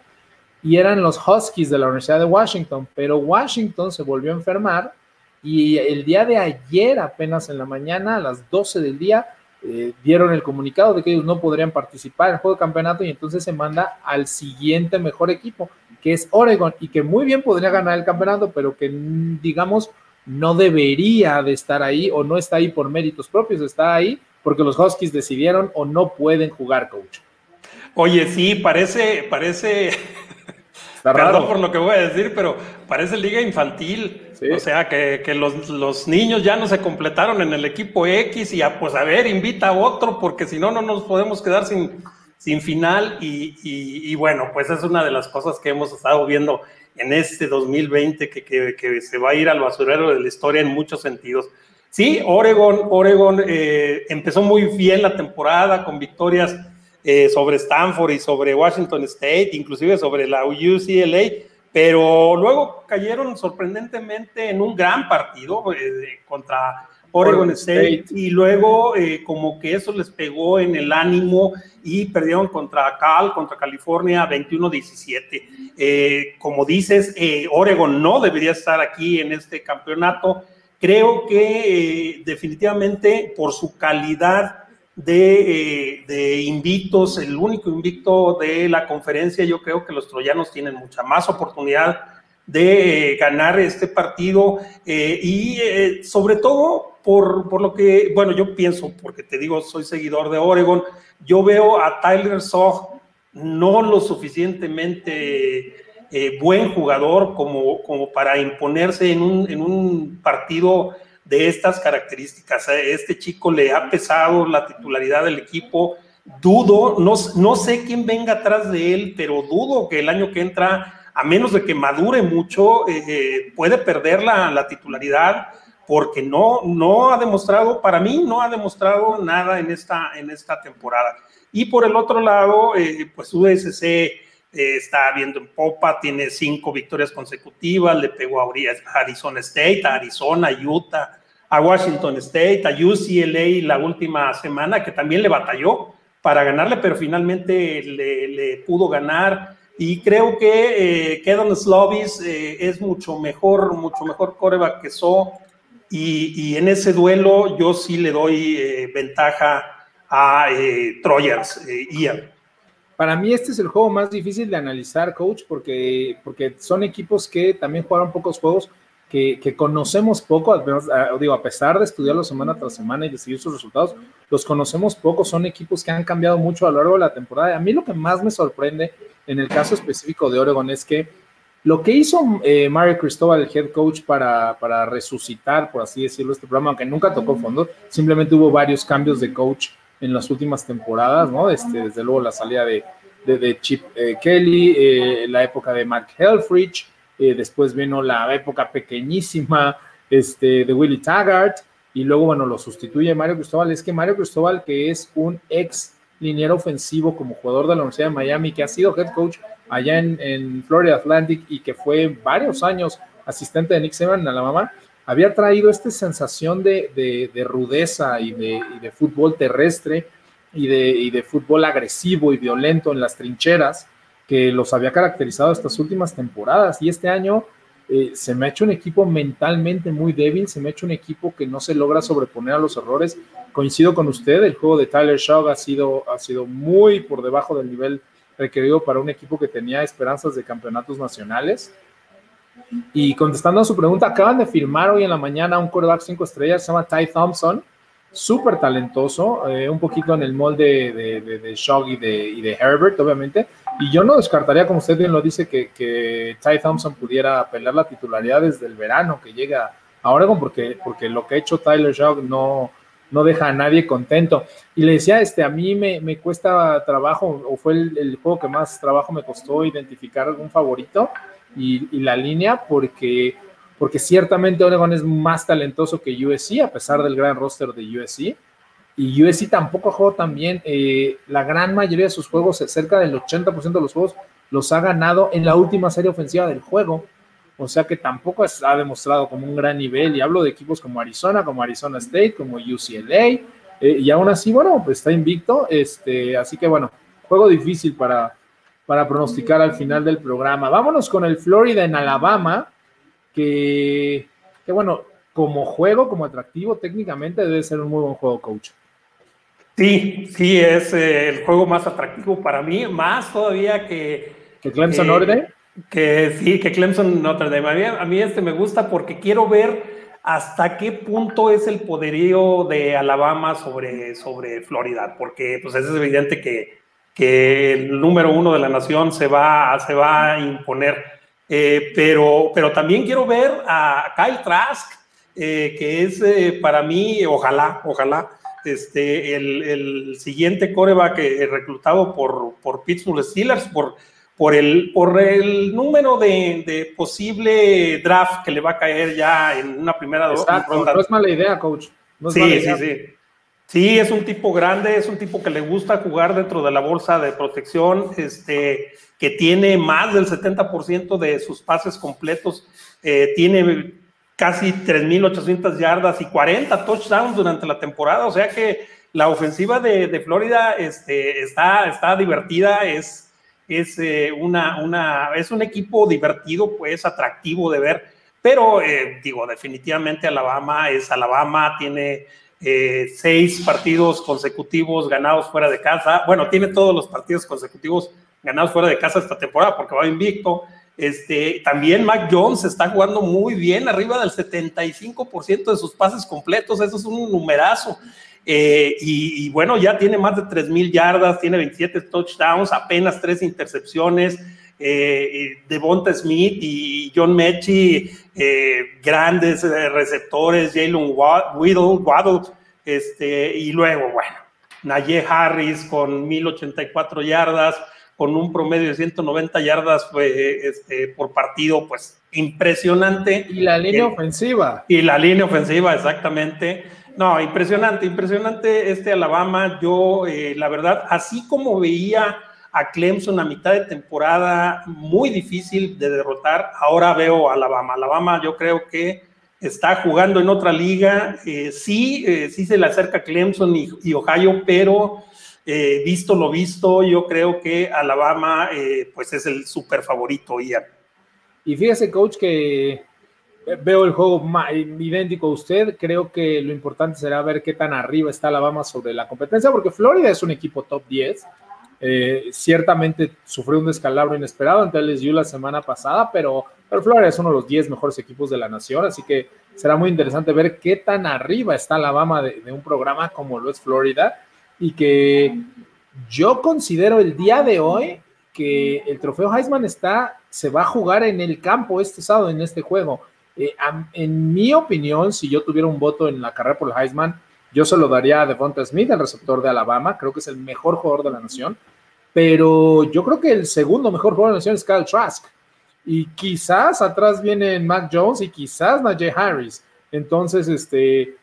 [SPEAKER 2] y eran los Huskies de la Universidad de Washington, pero Washington se volvió a enfermar y el día de ayer, apenas en la mañana, a las 12 del día, eh, dieron el comunicado de que ellos no podrían participar en el juego de campeonato y entonces se manda al siguiente mejor equipo, que es Oregon, y que muy bien podría ganar el campeonato, pero que digamos no debería de estar ahí o no está ahí por méritos propios, está ahí porque los Huskies decidieron o no pueden jugar, coach.
[SPEAKER 3] Oye, sí, parece, parece, perdón por lo que voy a decir, pero parece liga infantil. O sea, que, los, niños ya no se completaron en el equipo X y a, pues a ver, invita a otro, porque si no, no nos podemos quedar sin, sin final. Y, bueno, pues es una de las cosas que hemos estado viendo en este 2020 que, que, se va a ir al basurero de la historia en muchos sentidos. Sí, Oregon, Oregon eh, empezó muy bien la temporada con victorias eh, sobre Stanford y sobre Washington State, inclusive sobre la UCLA, pero luego cayeron sorprendentemente en un gran partido eh, contra Oregon State, y luego eh, como que eso les pegó en el ánimo y perdieron contra Cal, contra California 21-17. Eh, como dices, Oregon no debería estar aquí en este campeonato. Creo que definitivamente por su calidad de, de, invictos, el único invicto de la conferencia, yo creo que los troyanos tienen mucha más oportunidad de ganar este partido eh, y eh, sobre todo por, por, lo que, bueno, yo pienso, porque te digo, soy seguidor de Oregon, yo veo a Tyler Sog no lo suficientemente eh, buen jugador como, como para imponerse en un, en un partido de estas características. Este chico le ha pesado la titularidad del equipo. Dudo, no, no sé quién venga atrás de él, pero dudo que el año que entra, a menos de que madure mucho, eh, eh, puede perder la, la, titularidad porque no, no ha demostrado, para mí no ha demostrado nada en esta, en esta temporada. Y por el otro lado, eh, pues USC está viendo en popa, tiene cinco victorias consecutivas, le pegó a Arizona State, a Arizona, Utah, a Washington State, a UCLA la última semana, que también le batalló para ganarle, pero finalmente le, pudo ganar. Y creo que eh, Kedon Slovis eh, es mucho mejor, mucho mejor coreback que So. Y, en ese duelo yo sí le doy eh, ventaja a eh, Trojans, Ian.
[SPEAKER 2] Para mí este es el juego más difícil de analizar, coach, porque, porque son equipos que también jugaron pocos juegos, que, que conocemos poco, digo, a pesar de estudiarlos semana tras semana y de seguir sus resultados, los conocemos poco, son equipos que han cambiado mucho a lo largo de la temporada. A mí lo que más me sorprende en el caso específico de Oregon es que lo que hizo eh, Mario Cristóbal, el head coach, para, para resucitar, por así decirlo, este programa, aunque nunca tocó fondo, simplemente hubo varios cambios de coach en las últimas temporadas, ¿no? Este, desde luego la salida de, de, Chip eh, Kelly, eh, la época de Mark Helfrich, eh, después vino la época pequeñísima este, de Willie Taggart, y luego, bueno, lo sustituye Mario Cristóbal. Es que Mario Cristóbal, que es un ex liniero ofensivo como jugador de la Universidad de Miami, que ha sido head coach allá en, en Florida Atlantic y que fue varios años asistente de Nick Saban en Alabama, había traído esta sensación de, rudeza y de, fútbol terrestre y de, fútbol agresivo y violento en las trincheras que los había caracterizado estas últimas temporadas. Y este año eh, se me ha hecho un equipo mentalmente muy débil, se me ha hecho un equipo que no se logra sobreponer a los errores. Coincido con usted, el juego de Tyler Shaw ha sido, ha sido muy por debajo del nivel requerido para un equipo que tenía esperanzas de campeonatos nacionales. Y contestando a su pregunta, acaban de firmar hoy en la mañana un quarterback cinco estrellas, se llama Ty Thompson, súper talentoso, eh, un poquito en el molde de, de, y de, Herbert, obviamente. Y yo no descartaría, como usted bien lo dice, que, que Ty Thompson pudiera pelear la titularidad desde el verano que llega a Oregon, porque, porque lo que ha hecho Tyler Shog no, no deja a nadie contento. Y le decía, este, a mí me, me cuesta trabajo, o fue el, el, juego que más trabajo me costó identificar algún favorito y, la línea, porque, porque ciertamente Oregon es más talentoso que USC, a pesar del gran roster de USC. Y USC tampoco jugado tan bien. Eh, la gran mayoría de sus juegos, cerca del 80% de los juegos, los ha ganado en la última serie ofensiva del juego. O sea que tampoco ha demostrado como un gran nivel. Y hablo de equipos como Arizona, como Arizona State, como UCLA. Eh, y aún así, bueno, pues está invicto. Este, así que bueno, juego difícil para, para pronosticar al final del programa. Vámonos con el Florida en Alabama, que, bueno, como juego, como atractivo, técnicamente debe ser un muy buen juego, coach.
[SPEAKER 3] Sí, sí, es eh, el juego más atractivo para mí, más todavía que...
[SPEAKER 2] ¿Que Clemson Notre Dame?
[SPEAKER 3] Que sí, que Clemson Notre Dame. A mí, a mí este me gusta porque quiero ver hasta qué punto es el poderío de Alabama sobre, sobre Florida, porque pues es evidente que que el número uno de la nación se va, se va a imponer. Eh, pero, pero también quiero ver a Kyle Trask, eh, que es eh, para mí, ojalá, ojalá, este, el, el siguiente coreback reclutado por, por Pittsburgh Steelers, por, por, el, por el número de, de, posible draft que le va a caer ya en una primera
[SPEAKER 2] ronda. No es mala idea, coach.
[SPEAKER 3] sí, sí, sí. Sí, es un tipo grande, es un tipo que le gusta jugar dentro de la bolsa de protección, este, que tiene más del 70% de sus pases completos, eh, tiene casi 3.800 yardas y 40 touchdowns durante la temporada, o sea que la ofensiva de, Florida este, está, está divertida, es, es, eh, una, una, es un equipo divertido, pues atractivo de ver, pero eh, digo, definitivamente Alabama es Alabama, tiene eh, seis partidos consecutivos ganados fuera de casa. Bueno, tiene todos los partidos consecutivos ganados fuera de casa esta temporada porque va invicto. Este, también Mac Jones está jugando muy bien, arriba del 75% de sus pases completos, eso es un numerazo. Eh, y, bueno, ya tiene más de 3.000 yardas, tiene 27 touchdowns, apenas tres intercepciones. Eh, Devonta Smith y John Mechie, eh, grandes eh, receptores, Jalen Waddle, Waddle, este, y luego, bueno, Najee Harris con 1084 yardas, con un promedio de 190 yardas este, por partido, pues impresionante.
[SPEAKER 2] Y la línea ofensiva.
[SPEAKER 3] Y la línea ofensiva, exactamente. No, impresionante, impresionante este Alabama. Yo, la verdad, así como veía a Clemson a mitad de temporada, muy difícil de derrotar. Ahora veo a Alabama. Alabama yo creo que está jugando en otra liga. Eh, sí, eh, sí se le acerca Clemson y, Ohio, pero eh, visto lo visto, yo creo que Alabama pues es el súper favorito, Ian.
[SPEAKER 2] Y fíjese, coach, que veo el juego idéntico a usted. Creo que lo importante será ver qué tan arriba está Alabama sobre la competencia, porque Florida es un equipo top 10 eh, ciertamente sufrió un descalabro inesperado ante LSU la semana pasada, pero, pero Florida es uno de los 10 mejores equipos de la nación, así que será muy interesante ver qué tan arriba está Alabama de, de un programa como lo es Florida y que yo considero el día de hoy que el trofeo Heisman está, se va a jugar en el campo este sábado en este juego. Eh, en mi opinión, si yo tuviera un voto en la carrera por el Heisman, yo se lo daría a Devonta Smith, el receptor de Alabama. Creo que es el mejor jugador de la nación pero yo creo que el segundo mejor jugador nación es Kyle Trask. Y quizás atrás viene Mac Jones y quizás Najee Harris. Entonces, este,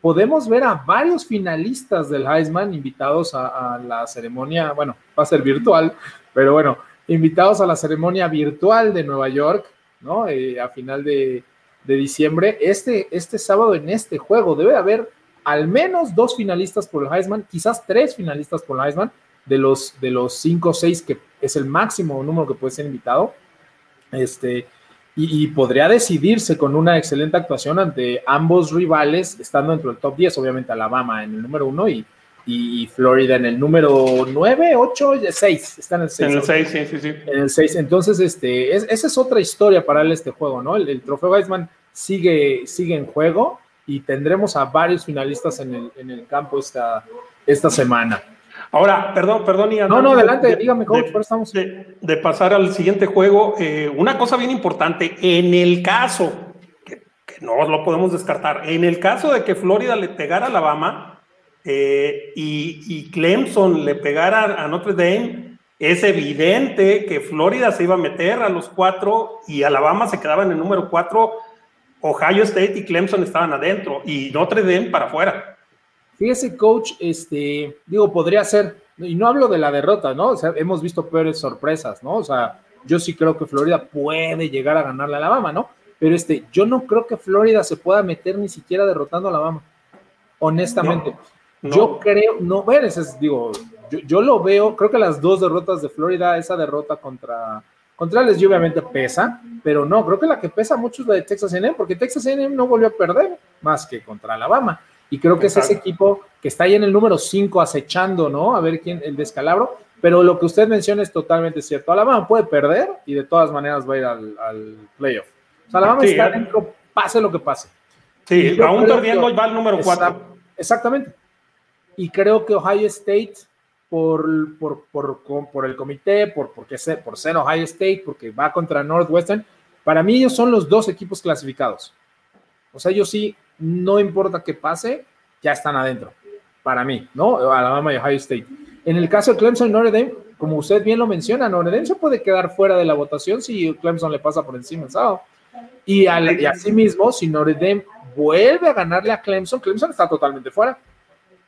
[SPEAKER 2] podemos ver a varios finalistas del Heisman invitados a, la ceremonia, bueno, va a ser virtual, pero bueno, invitados a la ceremonia virtual de Nueva York, ¿no? Eh, a final de, de diciembre, este, este sábado en este juego debe haber al menos dos finalistas por el Heisman, quizás tres finalistas por el Heisman, de los, de los cinco o seis, que es el máximo número que puede ser invitado. Este, y, podría decidirse con una excelente actuación ante ambos rivales, estando dentro del top 10, obviamente Alabama en el número uno y, y Florida en el número 9, 8, 6, está en el 6.
[SPEAKER 3] En el 6, sí, sí, sí.
[SPEAKER 2] En el 6, entonces este, esa es otra historia para él este juego, ¿no? El, trofeo Weisman sigue, sigue en juego y tendremos a varios finalistas en el, en el campo esta, esta semana.
[SPEAKER 3] Ahora, perdón, perdón, Ian.
[SPEAKER 2] No, no, adelante, dígame, coach,
[SPEAKER 3] de, estamos. De, pasar al siguiente juego, eh, una cosa bien importante, en el caso, que, no lo podemos descartar, en el caso de que Florida le pegara a Alabama eh, y, Clemson le pegara a Notre Dame, es evidente que Florida se iba a meter a los cuatro y Alabama se quedaba en el número cuatro, Ohio State y Clemson estaban adentro y Notre Dame para afuera.
[SPEAKER 2] Fíjese, coach, este, digo, podría ser, y no hablo de la derrota, ¿no? O sea, hemos visto peores sorpresas, ¿no? O sea, yo sí creo que Florida puede llegar a ganarle a Alabama, ¿no? Pero este, yo no creo que Florida se pueda meter ni siquiera derrotando a Alabama, honestamente. Yo creo, no, bueno, es, digo, yo, lo veo, creo que las dos derrotas de Florida, esa derrota contra, contra les obviamente pesa, pero no, creo que la que pesa mucho es la de Texas A&M, porque Texas A&M no volvió a perder más que contra Alabama. Y creo que es ese equipo que está ahí en el número 5 acechando, ¿no? A ver quién, el descalabro. Pero lo que usted menciona es totalmente cierto. Alabama puede perder y de todas maneras va a ir al, playoff. O sea, Alabama está dentro, pase lo que pase.
[SPEAKER 3] Sí, aún perdiendo va al número 4.
[SPEAKER 2] Exactamente. Y creo que Ohio State, por, por, por, por el comité, por, porque ser, por ser Ohio State, porque va contra Northwestern, para mí ellos son los dos equipos clasificados. O sea, ellos sí no importa qué pase, ya están adentro, para mí, ¿no? Alabama y Ohio State. En el caso de Clemson y Notre Dame, como usted bien lo menciona, Notre Dame se puede quedar fuera de la votación si Clemson le pasa por encima sábado. Y, al, y asimismo, si Notre Dame vuelve a ganarle a Clemson, Clemson está totalmente fuera.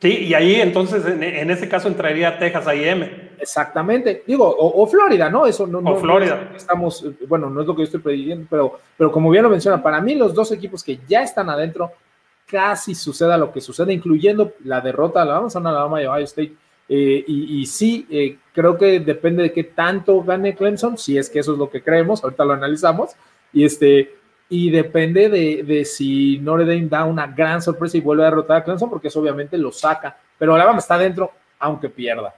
[SPEAKER 3] Sí, y ahí entonces en, ese caso entraría Texas A&M.
[SPEAKER 2] Exactamente, digo, o, Florida, ¿no? Eso no,
[SPEAKER 3] o Florida.
[SPEAKER 2] estamos, bueno, no es lo que yo estoy prediciendo, pero, pero como bien lo menciona, para mí los dos equipos que ya están adentro, casi suceda lo que sucede, incluyendo la derrota de Alabama, son Alabama y Ohio State. Eh, y, sí, eh, creo que depende de qué tanto gane Clemson, si es que eso es lo que creemos, ahorita lo analizamos, y este, y depende de, si Notre Dame da una gran sorpresa y vuelve a derrotar a Clemson, porque eso obviamente lo saca, pero Alabama está dentro, aunque pierda.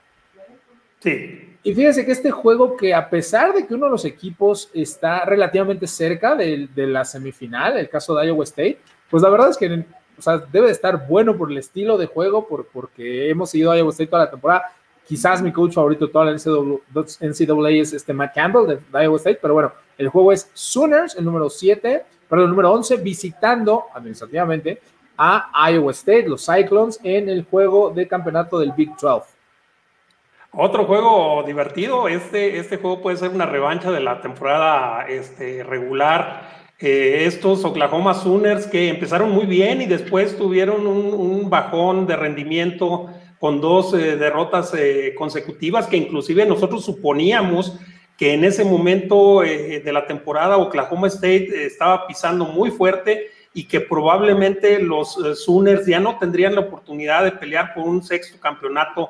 [SPEAKER 3] Sí.
[SPEAKER 2] Y fíjense que este juego que a pesar de que uno de los equipos está relativamente cerca de, la semifinal, el caso de Iowa State, pues la verdad es que o sea, debe de estar bueno por el estilo de juego, por, porque hemos seguido a Iowa State toda la temporada. Quizás mi coach favorito de toda la NCAA es este Matt Campbell de Iowa State, pero bueno, el juego es Sooners, el número 7, perdón, el número 11, visitando administrativamente a Iowa State, los Cyclones, en el juego de campeonato del Big 12.
[SPEAKER 3] Otro juego divertido, este, este juego puede ser una revancha de la temporada este, regular. Eh, estos Oklahoma Sooners que empezaron muy bien y después tuvieron un, bajón de rendimiento con dos eh, derrotas eh, consecutivas que inclusive nosotros suponíamos que en ese momento eh, de la temporada Oklahoma State estaba pisando muy fuerte y que probablemente los Sooners ya no tendrían la oportunidad de pelear por un sexto campeonato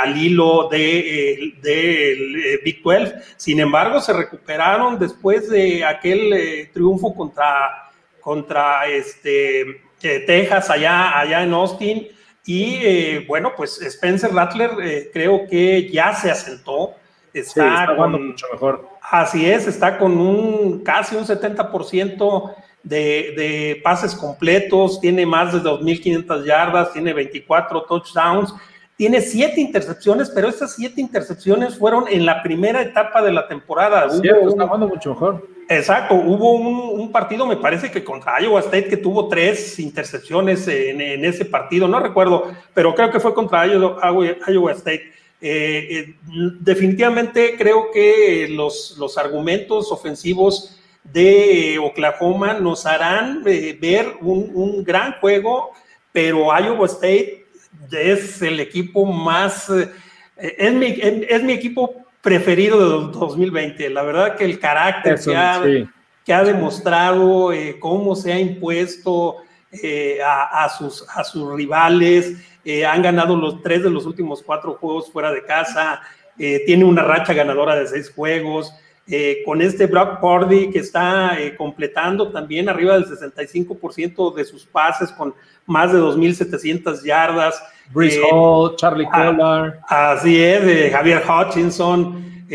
[SPEAKER 3] al hilo del de, Big 12. Sin embargo, se recuperaron después de aquel triunfo contra, contra este, Texas allá, allá en Austin. Y bueno, pues Spencer Rattler creo que ya se asentó está,
[SPEAKER 2] con, mucho mejor.
[SPEAKER 3] Así es, está con un casi un 70% de, de pases completos, tiene más de 2.500 yardas, tiene 24 touchdowns, tiene siete intercepciones, pero esas siete intercepciones fueron en la primera etapa de la temporada.
[SPEAKER 2] Sí, está jugando mucho mejor.
[SPEAKER 3] Exacto, hubo un, partido, me parece que contra Iowa State, que tuvo tres intercepciones en, en, ese partido, no recuerdo, pero creo que fue contra Iowa State. Eh, eh, definitivamente creo que los, los, argumentos ofensivos de Oklahoma nos harán eh, ver un, gran juego, pero Iowa State es el equipo más, es mi, es, mi, equipo preferido de 2020. La verdad que el carácter que, ha, que ha demostrado cómo se ha impuesto a, sus, a sus rivales, han ganado los tres de los últimos cuatro juegos fuera de casa, tiene una racha ganadora de seis juegos, eh, con este Brock Purdy que está eh, completando también arriba del 65% de sus pases con más de 2.700 yardas.
[SPEAKER 2] Bruce eh, Hall, Charlie Collar.
[SPEAKER 3] Así es, Javier Hutchinson,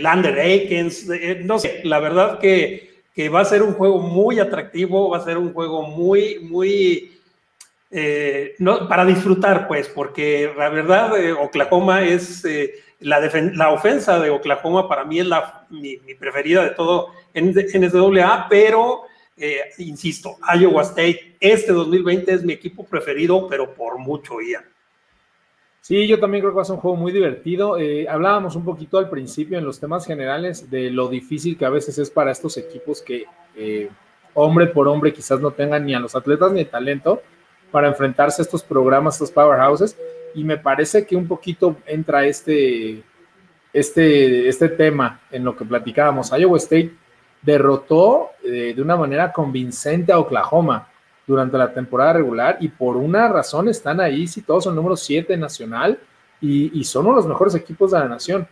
[SPEAKER 3] Lander Aikens. no sé, la verdad que, que, va a ser un juego muy atractivo, va a ser un juego muy, muy... no, para disfrutar, pues, porque la verdad Oklahoma es la, ofensa de Oklahoma para mí es la, mi, preferida de todo en, NCAA, pero eh, insisto, Iowa State, este 2020 es mi equipo preferido, pero por mucho, Ian.
[SPEAKER 2] Sí, yo también creo que va a ser un juego muy divertido. Eh, hablábamos un poquito al principio en los temas generales de lo difícil que a veces es para estos equipos que eh, hombre por hombre quizás no tengan ni a los atletas ni talento para enfrentarse a estos programas, estos powerhouses y me parece que un poquito entra este, este, este tema en lo que platicábamos. Iowa State derrotó eh, de una manera convincente a Oklahoma durante la temporada regular y por una razón están ahí, si todos son número 7 nacional y, y son uno de los mejores equipos de la nación.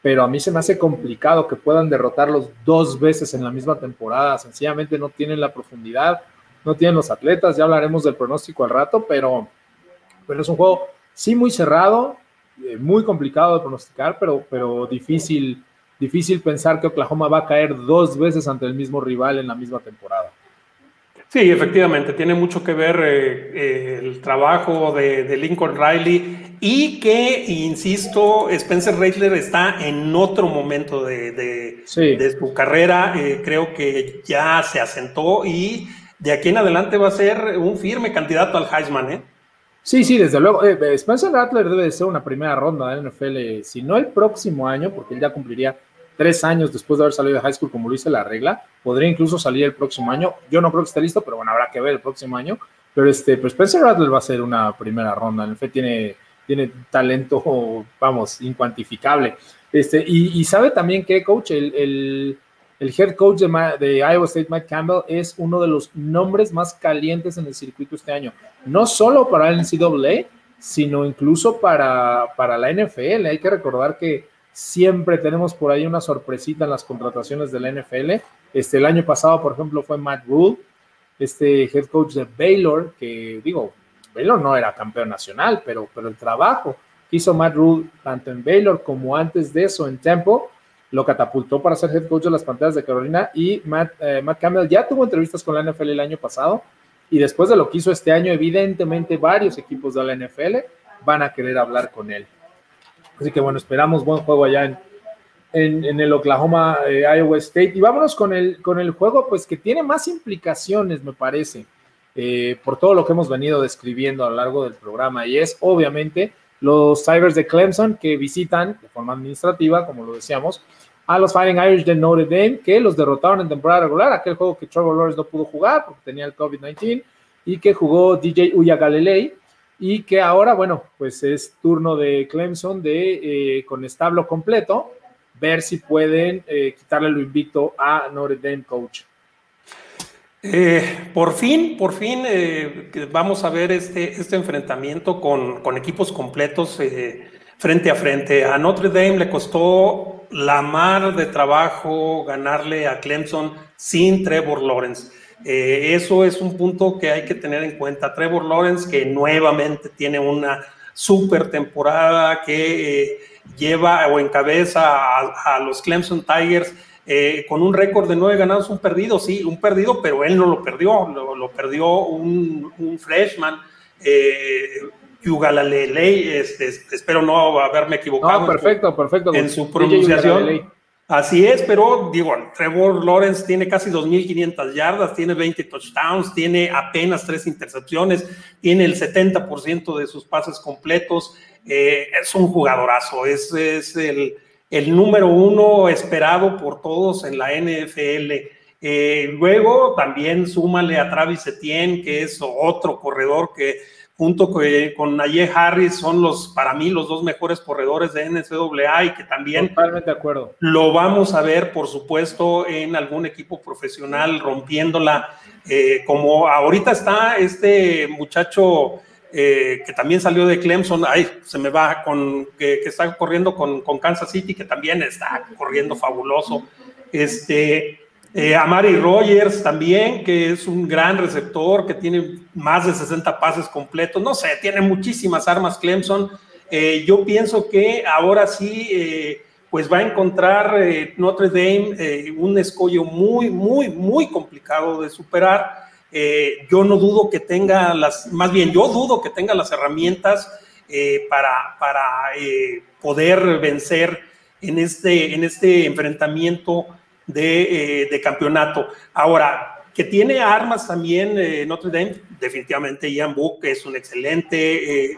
[SPEAKER 2] Pero a mí se me hace complicado que puedan derrotarlos dos veces en la misma temporada. Sencillamente no tienen la profundidad, no tienen los atletas. Ya hablaremos del pronóstico al rato, pero, pero es un juego sí muy cerrado, eh, muy complicado de pronosticar, pero, pero difícil, difícil pensar que Oklahoma va a caer dos veces ante el mismo rival en la misma temporada.
[SPEAKER 3] Sí, efectivamente, tiene mucho que ver eh, eh, el trabajo de, Lincoln Riley y que, insisto, Spencer Rattler está en otro momento de, de, su carrera, creo que ya se asentó y de aquí en adelante va a ser un firme candidato al Heisman. ¿eh?
[SPEAKER 2] Sí, sí, desde luego. Eh, Spencer Rattler debe de ser una primera ronda de NFL, si no el próximo año, porque él ya cumpliría tres años después de haber salido de high school, como lo dice la regla. Podría incluso salir el próximo año. Yo no creo que esté listo, pero bueno, habrá que ver el próximo año. Pero este, Spencer Rattler va a ser una primera ronda. En NFL tiene, tiene talento, vamos, incuantificable. Este, y, sabe también que, coach, el el head coach de, Iowa State, Mike Campbell, es uno de los nombres más calientes en el circuito este año. No solo para el NCAA, sino incluso para, para la NFL. Hay que recordar que siempre tenemos por ahí una sorpresita en las contrataciones de la NFL. Este, el año pasado, por ejemplo, fue Matt Rule, este head coach de Baylor, que digo, Baylor no era campeón nacional, pero, pero el trabajo que hizo Matt Rule tanto en Baylor como antes de eso en Temple lo catapultó para ser head coach de las Panteras de Carolina y Matt, eh, Campbell ya tuvo entrevistas con la NFL el año pasado y después de lo que hizo este año, evidentemente varios equipos de la NFL van a querer hablar con él. Así que bueno, esperamos buen juego allá en, en, el Oklahoma eh, Iowa State. Y vámonos con el, con el juego, pues que tiene más implicaciones, me parece, eh, por todo lo que hemos venido describiendo a lo largo del programa. Y es obviamente los Tigers de Clemson que visitan de forma administrativa, como lo decíamos, a los Fighting Irish de Notre Dame, que los derrotaron en temporada regular, aquel juego que Trevor Lawrence no pudo jugar porque tenía el COVID-19 y que jugó DJ Uya Galilei y que ahora, bueno, pues es turno de Clemson de, eh, con establo completo, ver si pueden eh, quitarle lo invicto a Notre Dame, coach.
[SPEAKER 3] Eh, por fin, por fin eh, vamos a ver este, este enfrentamiento con, equipos completos eh, frente a frente. A Notre Dame le costó la mar de trabajo ganarle a Clemson sin Trevor Lawrence. eso es un punto que hay que tener en cuenta. Trevor Lawrence que nuevamente tiene una super temporada que lleva o encabeza a los Clemson Tigers eh, con un récord de nueve ganados, un perdido, sí, un perdido, pero él no lo perdió, lo, perdió un, un freshman, eh, Yugalalele, este, espero no haberme equivocado.
[SPEAKER 2] perfecto, perfecto.
[SPEAKER 3] En su pronunciación. Así es, pero digo, Trevor Lawrence tiene casi 2.500 yardas, tiene 20 touchdowns, tiene apenas tres intercepciones, tiene el 70% de sus pases completos, eh, es un jugadorazo, es, es el, el número uno esperado por todos en la NFL. Eh, luego también súmale a Travis Etienne, que es otro corredor que junto con, Naye Harris, son los, para mí, los dos mejores corredores de NCAA y que también
[SPEAKER 2] Totalmente de acuerdo.
[SPEAKER 3] lo vamos a ver, por supuesto, en algún equipo profesional rompiéndola, eh, como ahorita está este muchacho eh, que también salió de Clemson, ay, se me va, con, que, está corriendo con, con, Kansas City, que también está corriendo fabuloso. Este, eh, Amari Rogers también, que es un gran receptor, que tiene más de 60 pases completos, no sé, tiene muchísimas armas Clemson. Eh, yo pienso que ahora sí, pues va a encontrar Notre Dame un escollo muy, muy, muy complicado de superar eh, yo no dudo que tenga las, más bien yo dudo que tenga las herramientas eh, para, para eh, poder vencer en este, en este enfrentamiento de, de campeonato. Ahora, que tiene armas también Notre Dame, definitivamente Ian Book es un excelente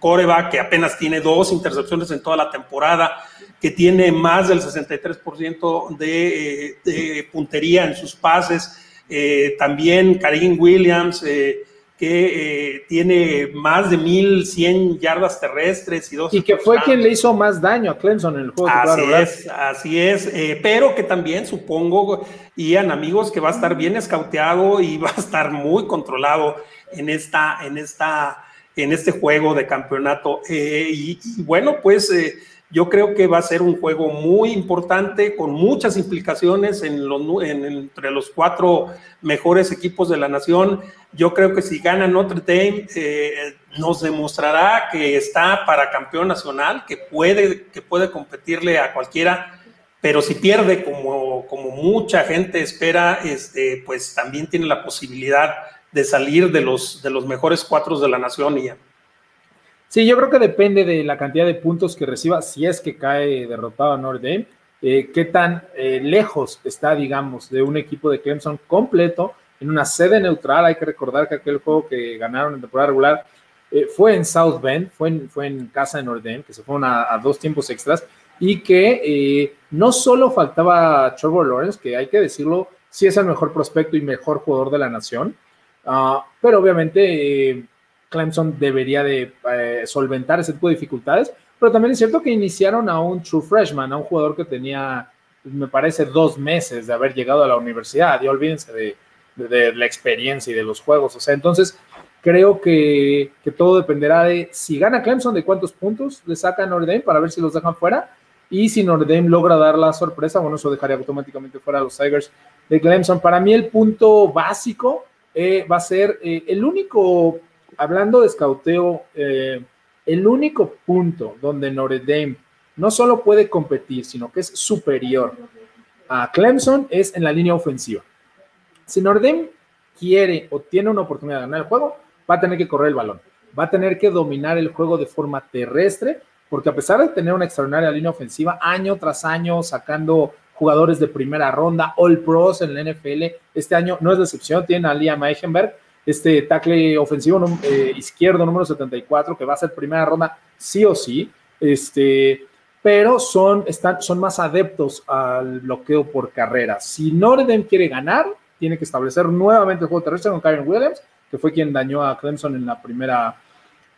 [SPEAKER 3] coreback que apenas tiene dos intercepciones en toda la temporada, que tiene más del 63% de, de puntería en sus pases, eh, también Karim Williams, eh, que eh, tiene más de 1100 yardas terrestres y dos.
[SPEAKER 2] Y que fue quien le hizo más daño a Clemson en el juego.
[SPEAKER 3] Así es, así es. pero que también supongo, Ian, amigos, que va a estar bien escauteado y va a estar muy controlado en esta, en esta, en este juego de campeonato. Y, y, bueno, pues yo creo que va a ser un juego muy importante, con muchas implicaciones en los, entre los cuatro mejores equipos de la nación. Yo creo que si gana Notre Dame, eh, nos demostrará que está para campeón nacional, que puede, que puede competirle a cualquiera, pero si pierde, como, como mucha gente espera, este, pues también tiene la posibilidad de salir de los, de los mejores cuatro de la nación. Y,
[SPEAKER 2] Sí, yo creo que depende de la cantidad de puntos que reciba, si es que cae derrotado a Notre Dame, eh, qué tan eh, lejos está, digamos, de un equipo de Clemson completo en una sede neutral. Hay que recordar que aquel juego que ganaron en temporada regular eh, fue en South Bend, fue en, fue en casa de Notre Dame, que se fueron a, dos tiempos extras, y que no solo faltaba Trevor Lawrence, que hay que decirlo, sí es el mejor prospecto y mejor jugador de la nación, ah, pero obviamente Clemson debería de eh, solventar ese tipo de dificultades, pero también es cierto que iniciaron a un true freshman, a un jugador que tenía, me parece, dos meses de haber llegado a la universidad, y olvídense de, la experiencia y de los juegos, o sea, entonces creo que, todo dependerá de si gana Clemson, de cuántos puntos le saca a Notre Dame para ver si los dejan fuera, y si Notre Dame logra dar la sorpresa, bueno, eso dejaría automáticamente fuera a los Tigers de Clemson. Para mí el punto básico eh, va a ser eh, el único hablando de escauteo, eh, el único punto donde Notre Dame no solo puede competir, sino que es superior a Clemson es en la línea ofensiva. Si Notre Dame quiere o tiene una oportunidad de ganar el juego, va a tener que correr el balón, va a tener que dominar el juego de forma terrestre, porque a pesar de tener una extraordinaria línea ofensiva, año tras año sacando jugadores de primera ronda, All Pros en la NFL, este año no es excepción, tiene a Liam Eichenberg, este tackle ofensivo eh, izquierdo número 74, que va a ser primera ronda sí o sí, este, pero son, están, son más adeptos al bloqueo por carrera. Si Norden quiere ganar, tiene que establecer nuevamente el juego terrestre con Kyron Williams, que fue quien dañó a Clemson en la primera,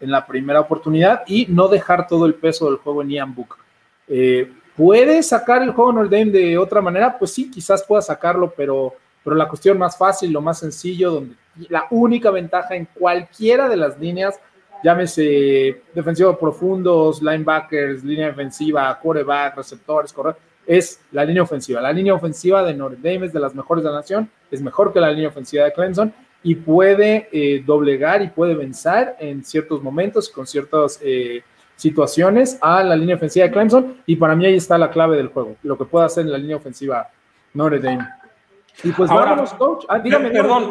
[SPEAKER 2] en la primera oportunidad, y no dejar todo el peso del juego en Ian Book. Eh, ¿Puede sacar el juego Notre Dame de otra manera? Pues sí, quizás pueda sacarlo, pero, pero la cuestión más fácil, lo más sencillo, donde la única ventaja en cualquiera de las líneas, llámese defensivos profundos, linebackers, línea defensiva, quarterback, receptores, correr, es la línea ofensiva. La línea ofensiva de Notre Dame es de las mejores de la nación, es mejor que la línea ofensiva de Clemson y puede eh, doblegar y puede vencer en ciertos momentos, con ciertas eh, situaciones a la línea ofensiva de Clemson y para mí ahí está la clave del juego, lo que puede hacer en la línea ofensiva Notre Dame.
[SPEAKER 3] Y pues vámonos, coach. Ah, dígame. Perdón,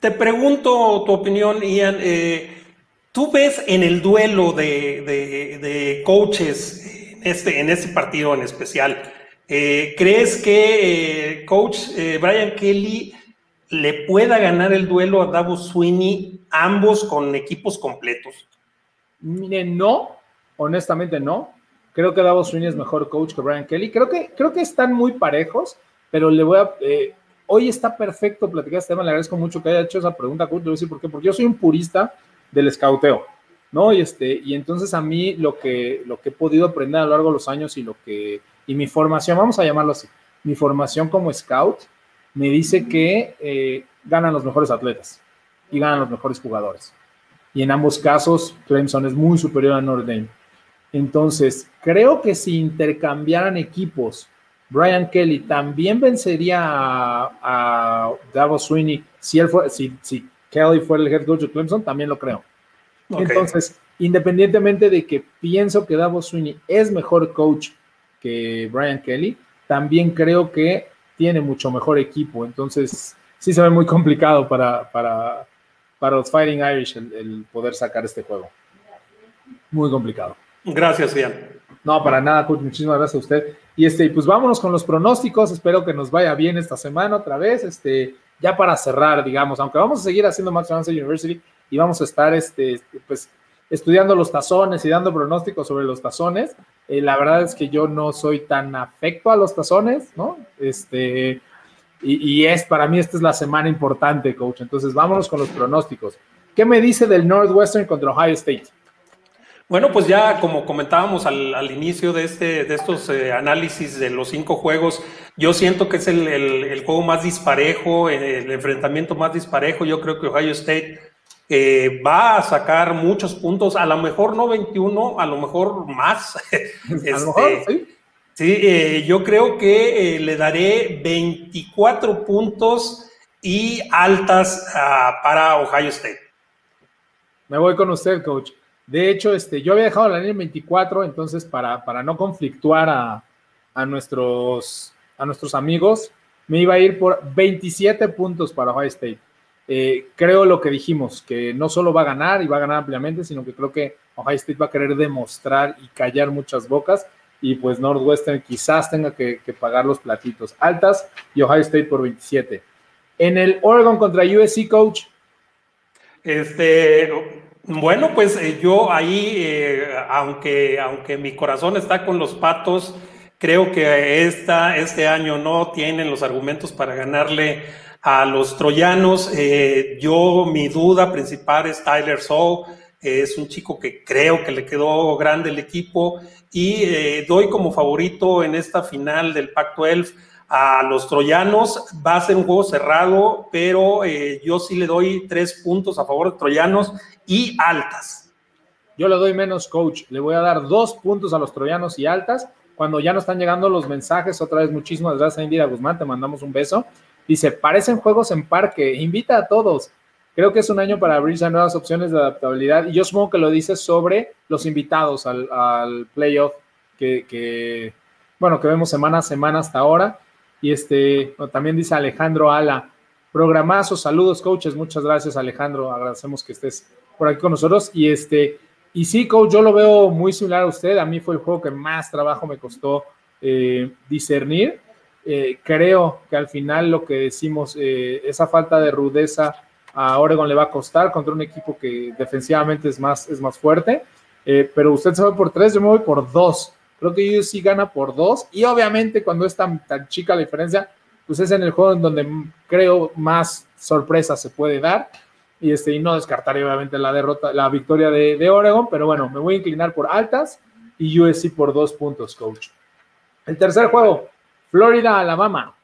[SPEAKER 3] te, pregunto tu opinión, Ian. Eh, ¿Tú ves en el duelo de, coaches en este, en este partido en especial, eh, ¿crees que eh, coach Brian Kelly le pueda ganar el duelo a Davos Sweeney, ambos con equipos completos?
[SPEAKER 2] Mire, no, honestamente no. Creo que Davos Sweeney es mejor coach que Brian Kelly. Creo que, creo que están muy parejos pero le voy a... Eh, hoy está perfecto platicar este tema, le agradezco mucho que haya hecho esa pregunta, le voy a decir por qué, porque yo soy un purista del escauteo, ¿no? Y, este, y entonces a mí lo que, lo que he podido aprender a lo largo de los años y lo que, y mi formación, vamos a llamarlo así, mi formación como scout me dice que eh, ganan los mejores atletas y ganan los mejores jugadores. Y en ambos casos, Clemson es muy superior a Notre Dame. Entonces, creo que si intercambiaran equipos, Brian Kelly también vencería a, a Davos Sweeney si, él fue, si, si Kelly fuera el head coach de Clemson, también lo creo. Entonces, independientemente de que pienso que Davos Sweeney es mejor coach que Brian Kelly, también creo que tiene mucho mejor equipo. Entonces, sí se ve muy complicado para, para, para los Fighting Irish el, poder sacar este juego. Muy complicado.
[SPEAKER 3] Gracias, Ian.
[SPEAKER 2] No, para nada, coach. Muchísimas gracias a usted. Y este, pues vámonos con los pronósticos. Espero que nos vaya bien esta semana otra vez. Este, ya para cerrar, digamos, aunque vamos a seguir haciendo Max Answer University y vamos a estar, este, pues, estudiando los tazones y dando pronósticos sobre los tazones. Eh, la verdad es que yo no soy tan afecto a los tazones, ¿no? Este, y, es, para mí esta es la semana importante, coach. Entonces, vámonos con los pronósticos. ¿Qué me dice del Northwestern contra Ohio State?
[SPEAKER 3] Bueno, pues ya como comentábamos al, inicio de, este, de estos eh, análisis de los cinco juegos, yo siento que es el, juego más disparejo, el enfrentamiento más disparejo. Yo creo que Ohio State eh, va a sacar muchos puntos, a lo mejor no 21, a lo mejor más. a lo mejor, este, sí. Sí, eh, yo creo que le daré 24 puntos y altas ah, para Ohio State.
[SPEAKER 2] Me voy con usted, coach. De hecho, este, yo había dejado la línea 24, entonces para, para no conflictuar a, nuestros, a nuestros amigos, me iba a ir por 27 puntos para Ohio State. Eh, creo lo que dijimos, que no solo va a ganar y va a ganar ampliamente, sino que creo que Ohio State va a querer demostrar y callar muchas bocas y pues Northwestern quizás tenga que, que, pagar los platitos altas y Ohio State por 27. En el Oregon contra USC, coach.
[SPEAKER 3] Este, bueno, pues eh, yo ahí, eh, aunque, aunque mi corazón está con los patos, creo que esta, este año no tienen los argumentos para ganarle a los troyanos. Eh, yo, mi duda principal es Tyler Sow. es un chico que creo que le quedó grande el equipo y doy como favorito en esta final del Pacto Elf a los troyanos. Va a ser un juego cerrado, pero yo sí le doy tres puntos a favor de troyanos y altas.
[SPEAKER 2] Yo le doy menos, coach. Le voy a dar dos puntos a los troyanos y altas. Cuando ya nos están llegando los mensajes, otra vez muchísimas gracias a Indira Guzmán, te mandamos un beso. Dice, parecen juegos en parque, invita a todos. Creo que es un año para abrirse a nuevas opciones de adaptabilidad. Y yo supongo que lo dice sobre los invitados al, playoff que, bueno, que vemos semana a semana hasta ahora. Y este, también dice Alejandro Ala, programazo, saludos coaches, muchas gracias Alejandro, agradecemos que estés por aquí con nosotros. Y este, y sí, coach, yo lo veo muy similar a usted. A mí fue el juego que más trabajo me costó eh, discernir. Eh, creo que al final lo que decimos, eh, esa falta de rudeza a Oregon le va a costar contra un equipo que defensivamente es más, es más fuerte. pero usted se va por tres, yo me voy por dos. Creo que ellos sí gana por dos. Y obviamente cuando es tan, tan chica la diferencia, pues es en el juego en donde creo más sorpresa se puede dar y, este, y no descartaría obviamente la derrota, la victoria de, de, Oregon, pero bueno, me voy a inclinar por altas y USC por dos puntos, coach. El tercer juego, Florida-Alabama.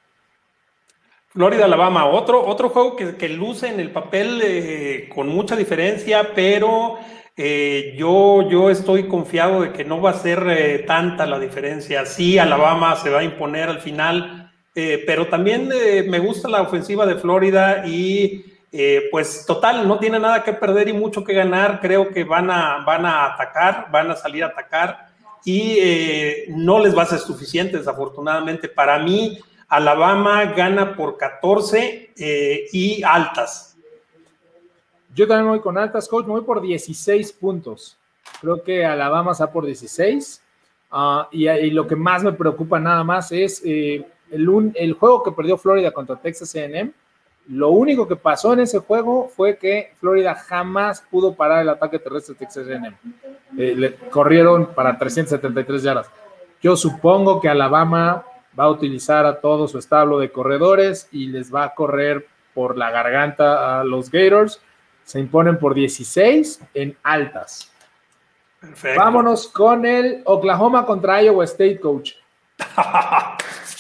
[SPEAKER 3] Florida-Alabama, otro, otro juego que, que, luce en el papel eh, con mucha diferencia, pero eh, yo, yo estoy confiado de que no va a ser eh, tanta la diferencia. Sí, Alabama se va a imponer al final, pero también me gusta la ofensiva de Florida y eh, pues total, no tiene nada que perder y mucho que ganar. Creo que van a, van a atacar, van a salir a atacar y eh, no les va a ser suficiente, desafortunadamente. Para mí, Alabama gana por 14 eh, y altas.
[SPEAKER 2] Yo también voy con altas, coach, voy por 16 puntos. Creo que Alabama está por 16. Ah, y, y, lo que más me preocupa nada más es el, el juego que perdió Florida contra Texas AM lo único que pasó en ese juego fue que Florida jamás pudo parar el ataque terrestre de Texas A&M. Eh, le corrieron para 373 yardas. Yo supongo que Alabama va a utilizar a todo su establo de corredores y les va a correr por la garganta a los Gators. se imponen por 16 en altas. Vámonos con el Oklahoma contra Iowa State, coach.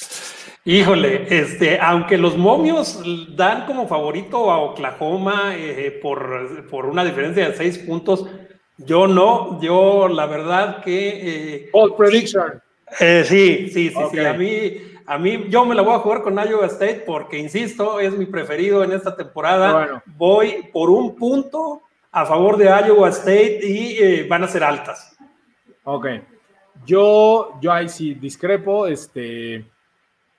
[SPEAKER 3] Híjole, este, aunque los momios dan como favorito a Oklahoma eh, por, por, una diferencia de seis puntos, yo no, yo la verdad que...
[SPEAKER 2] Eh, All prediction.
[SPEAKER 3] Eh, sí, sí, sí, sí, a mí, a mí yo me la voy a jugar con Iowa State porque, insisto, es mi preferido en esta temporada. Voy por un punto a favor de Iowa State y van a ser altas.
[SPEAKER 2] Ok, yo, yo ahí sí discrepo, este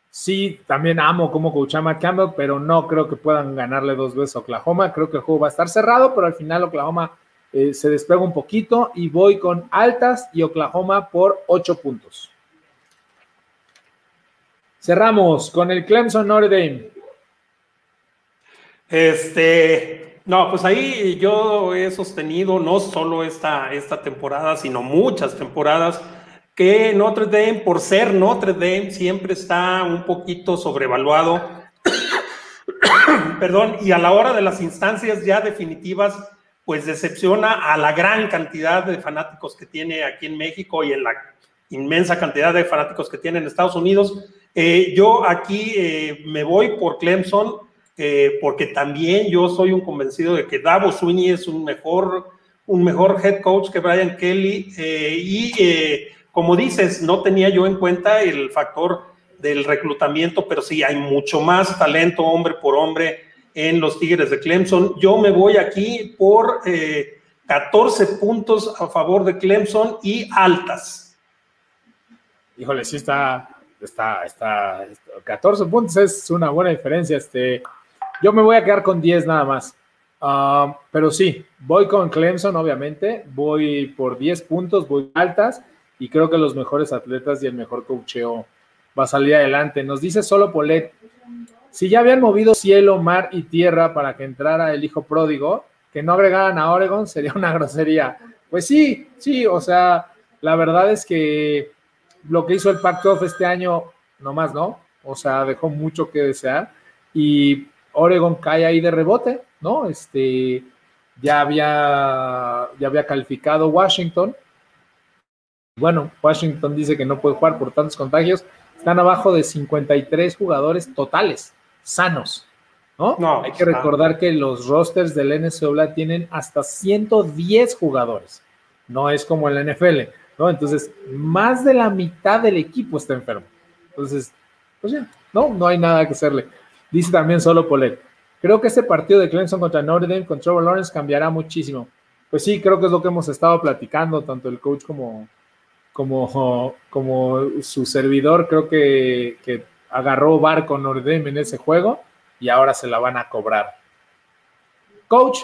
[SPEAKER 2] Sí, también amo cómo coacha Matt Campbell, pero no creo que puedan ganarle dos veces a Oklahoma. Creo que el juego va a estar cerrado, pero al final Oklahoma eh, se despega un poquito y voy con altas y Oklahoma por ocho puntos. Cerramos con el Clemson Notre Dame.
[SPEAKER 3] Este, no, pues ahí yo he sostenido no solo esta, esta temporada, sino muchas temporadas que Notre Dame, por ser Notre Dame, siempre está un poquito sobrevaluado. Perdón, y a la hora de las instancias ya definitivas, pues decepciona a la gran cantidad de fanáticos que tiene aquí en México y en la inmensa cantidad de fanáticos que tiene en Estados Unidos. Eh, yo aquí eh, me voy por Clemson, eh, porque también yo soy un convencido de que Davo Sweeney es un mejor, un mejor head coach que Brian Kelly y como dices, no tenía yo en cuenta el factor del reclutamiento, pero sí hay mucho más talento hombre por hombre en los Tigres de Clemson. Yo me voy aquí por 14 eh, puntos a favor de Clemson y altas.
[SPEAKER 2] Híjole, sí está, está, está, 14 puntos es una buena diferencia. Este, yo me voy a quedar con 10 nada más. Ah, pero sí, voy con Clemson, obviamente. Voy por 10 puntos, voy altas y creo que los mejores atletas y el mejor cocheo va a salir adelante. Nos dice solo Polet, si ya habían movido cielo, mar y tierra para que entrara el hijo pródigo, que no agregaran a Oregon sería una grosería. Pues sí, sí, o sea, la verdad es que lo que hizo el Pac-12 este año, nomás no, o sea, dejó mucho que desear y Oregon cae ahí de rebote, ¿no? Este, ya había, ya había calificado Washington, bueno, Washington dice que no puede jugar por tantos contagios. Están abajo de 53 jugadores totales, sanos. ¿no? no Hay que recordar que los rosters del NCAA tienen hasta 110 jugadores. No es como el NFL, ¿no? Entonces, más de la mitad del equipo está enfermo. Entonces, pues ya, no, no hay nada que hacerle. Dice también solo Polet. Creo que este partido de Clemson contra Notre Dame con Trevor Lawrence cambiará muchísimo. Pues sí, creo que es lo que hemos estado platicando, tanto el coach como, como, como su servidor, creo que, que agarró barco Nordem en ese juego y ahora se la van a cobrar. Coach,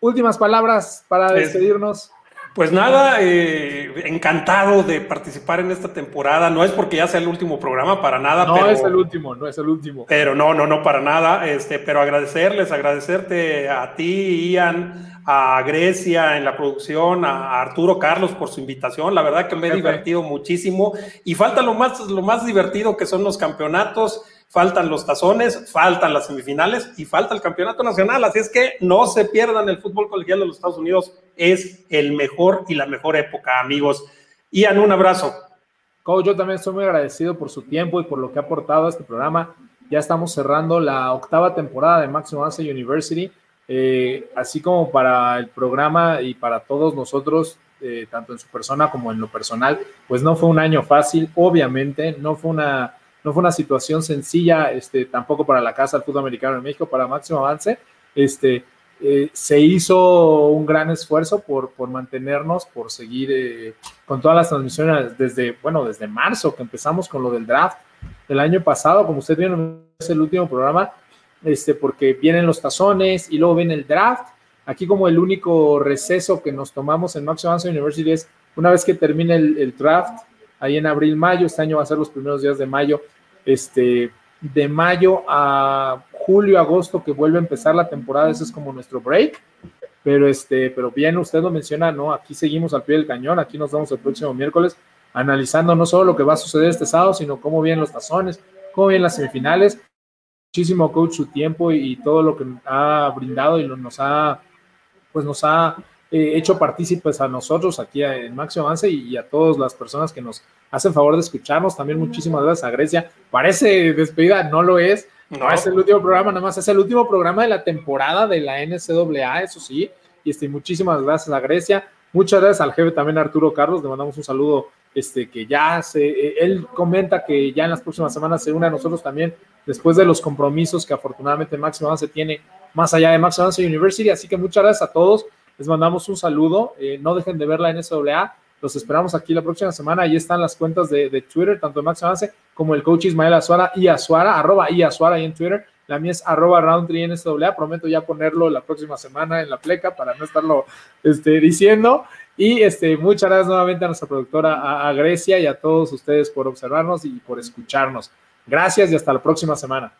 [SPEAKER 2] últimas palabras para despedirnos.
[SPEAKER 3] Pues nada, eh, encantado de participar en esta temporada. No es porque ya sea el último programa, para nada.
[SPEAKER 2] No es el último, no es el último.
[SPEAKER 3] Pero no, no, no, para nada. Este, pero agradecerles, agradecerte a ti, Ian, a Grecia en la producción, a Arturo Carlos por su invitación. La verdad que me he divertido muchísimo. Y falta lo más, lo más divertido que son los campeonatos, faltan los tazones, faltan las semifinales y falta el campeonato nacional. Así es que no se pierdan el fútbol colegial de los Estados Unidos. Es el mejor y la mejor época, amigos. Ian, un abrazo.
[SPEAKER 2] Coach, yo también estoy muy agradecido por su tiempo y por lo que ha aportado a este programa. Ya estamos cerrando la octava temporada de Maximum Answer University. Eh, así como para el programa y para todos nosotros, eh, tanto en su persona como en lo personal, pues no fue un año fácil, obviamente, no fue una, no fue una situación sencilla, este, tampoco para la Casa del Fútbol Americano en México, para Máximo Avance, este, eh, se hizo un gran esfuerzo por, por mantenernos, por seguir con todas las transmisiones desde, bueno, desde marzo que empezamos con lo del draft el año pasado, como usted vieron, es el último programa, este, porque vienen los tazones y luego viene el draft. Aquí como el único receso que nos tomamos en Max Advance University es una vez que termine el, draft, ahí en abril, mayo, este año va a ser los primeros días de mayo, este, de mayo a julio, agosto, que vuelve a empezar la temporada, ese es como nuestro break. Pero este, pero bien, usted lo menciona, ¿no? Aquí seguimos al pie del cañón, aquí nos vemos el próximo miércoles analizando no solo lo que va a suceder este sábado, sino cómo vienen los tazones, cómo vienen las semifinales muchísimo, coach, su tiempo y, todo lo que ha brindado y nos ha, pues nos ha eh, hecho partícipes a nosotros aquí en Máximo Avance y, a todas las personas que nos hacen favor de escucharnos. También muchísimas gracias a Grecia. Parece despedida, no lo es. No, es el último programa, nada más es el último programa de la temporada de la NCAA, eso sí. Y este, muchísimas gracias a Grecia. Muchas gracias al jefe también Arturo Carlos. Le mandamos un saludo. Este, que ya se, eh, él comenta que ya en las próximas semanas se une a nosotros también después de los compromisos que afortunadamente Máximo Avance tiene más allá de Máximo Avance University. Así que muchas gracias a todos. Les mandamos un saludo. Eh, no dejen de ver la NCAA. Los esperamos aquí la próxima semana. Ahí están las cuentas de, Twitter, tanto de Max Avance como el coach Ismael Azuara y Azuara, arroba y Azuara ahí en Twitter. La mía es arroba Roundtree NCAA. Prometo ya ponerlo la próxima semana en la pleca para no estarlo este, diciendo. Y este, muchas gracias nuevamente a nuestra productora, a Grecia y a todos ustedes por observarnos y por escucharnos. Gracias y hasta la próxima semana.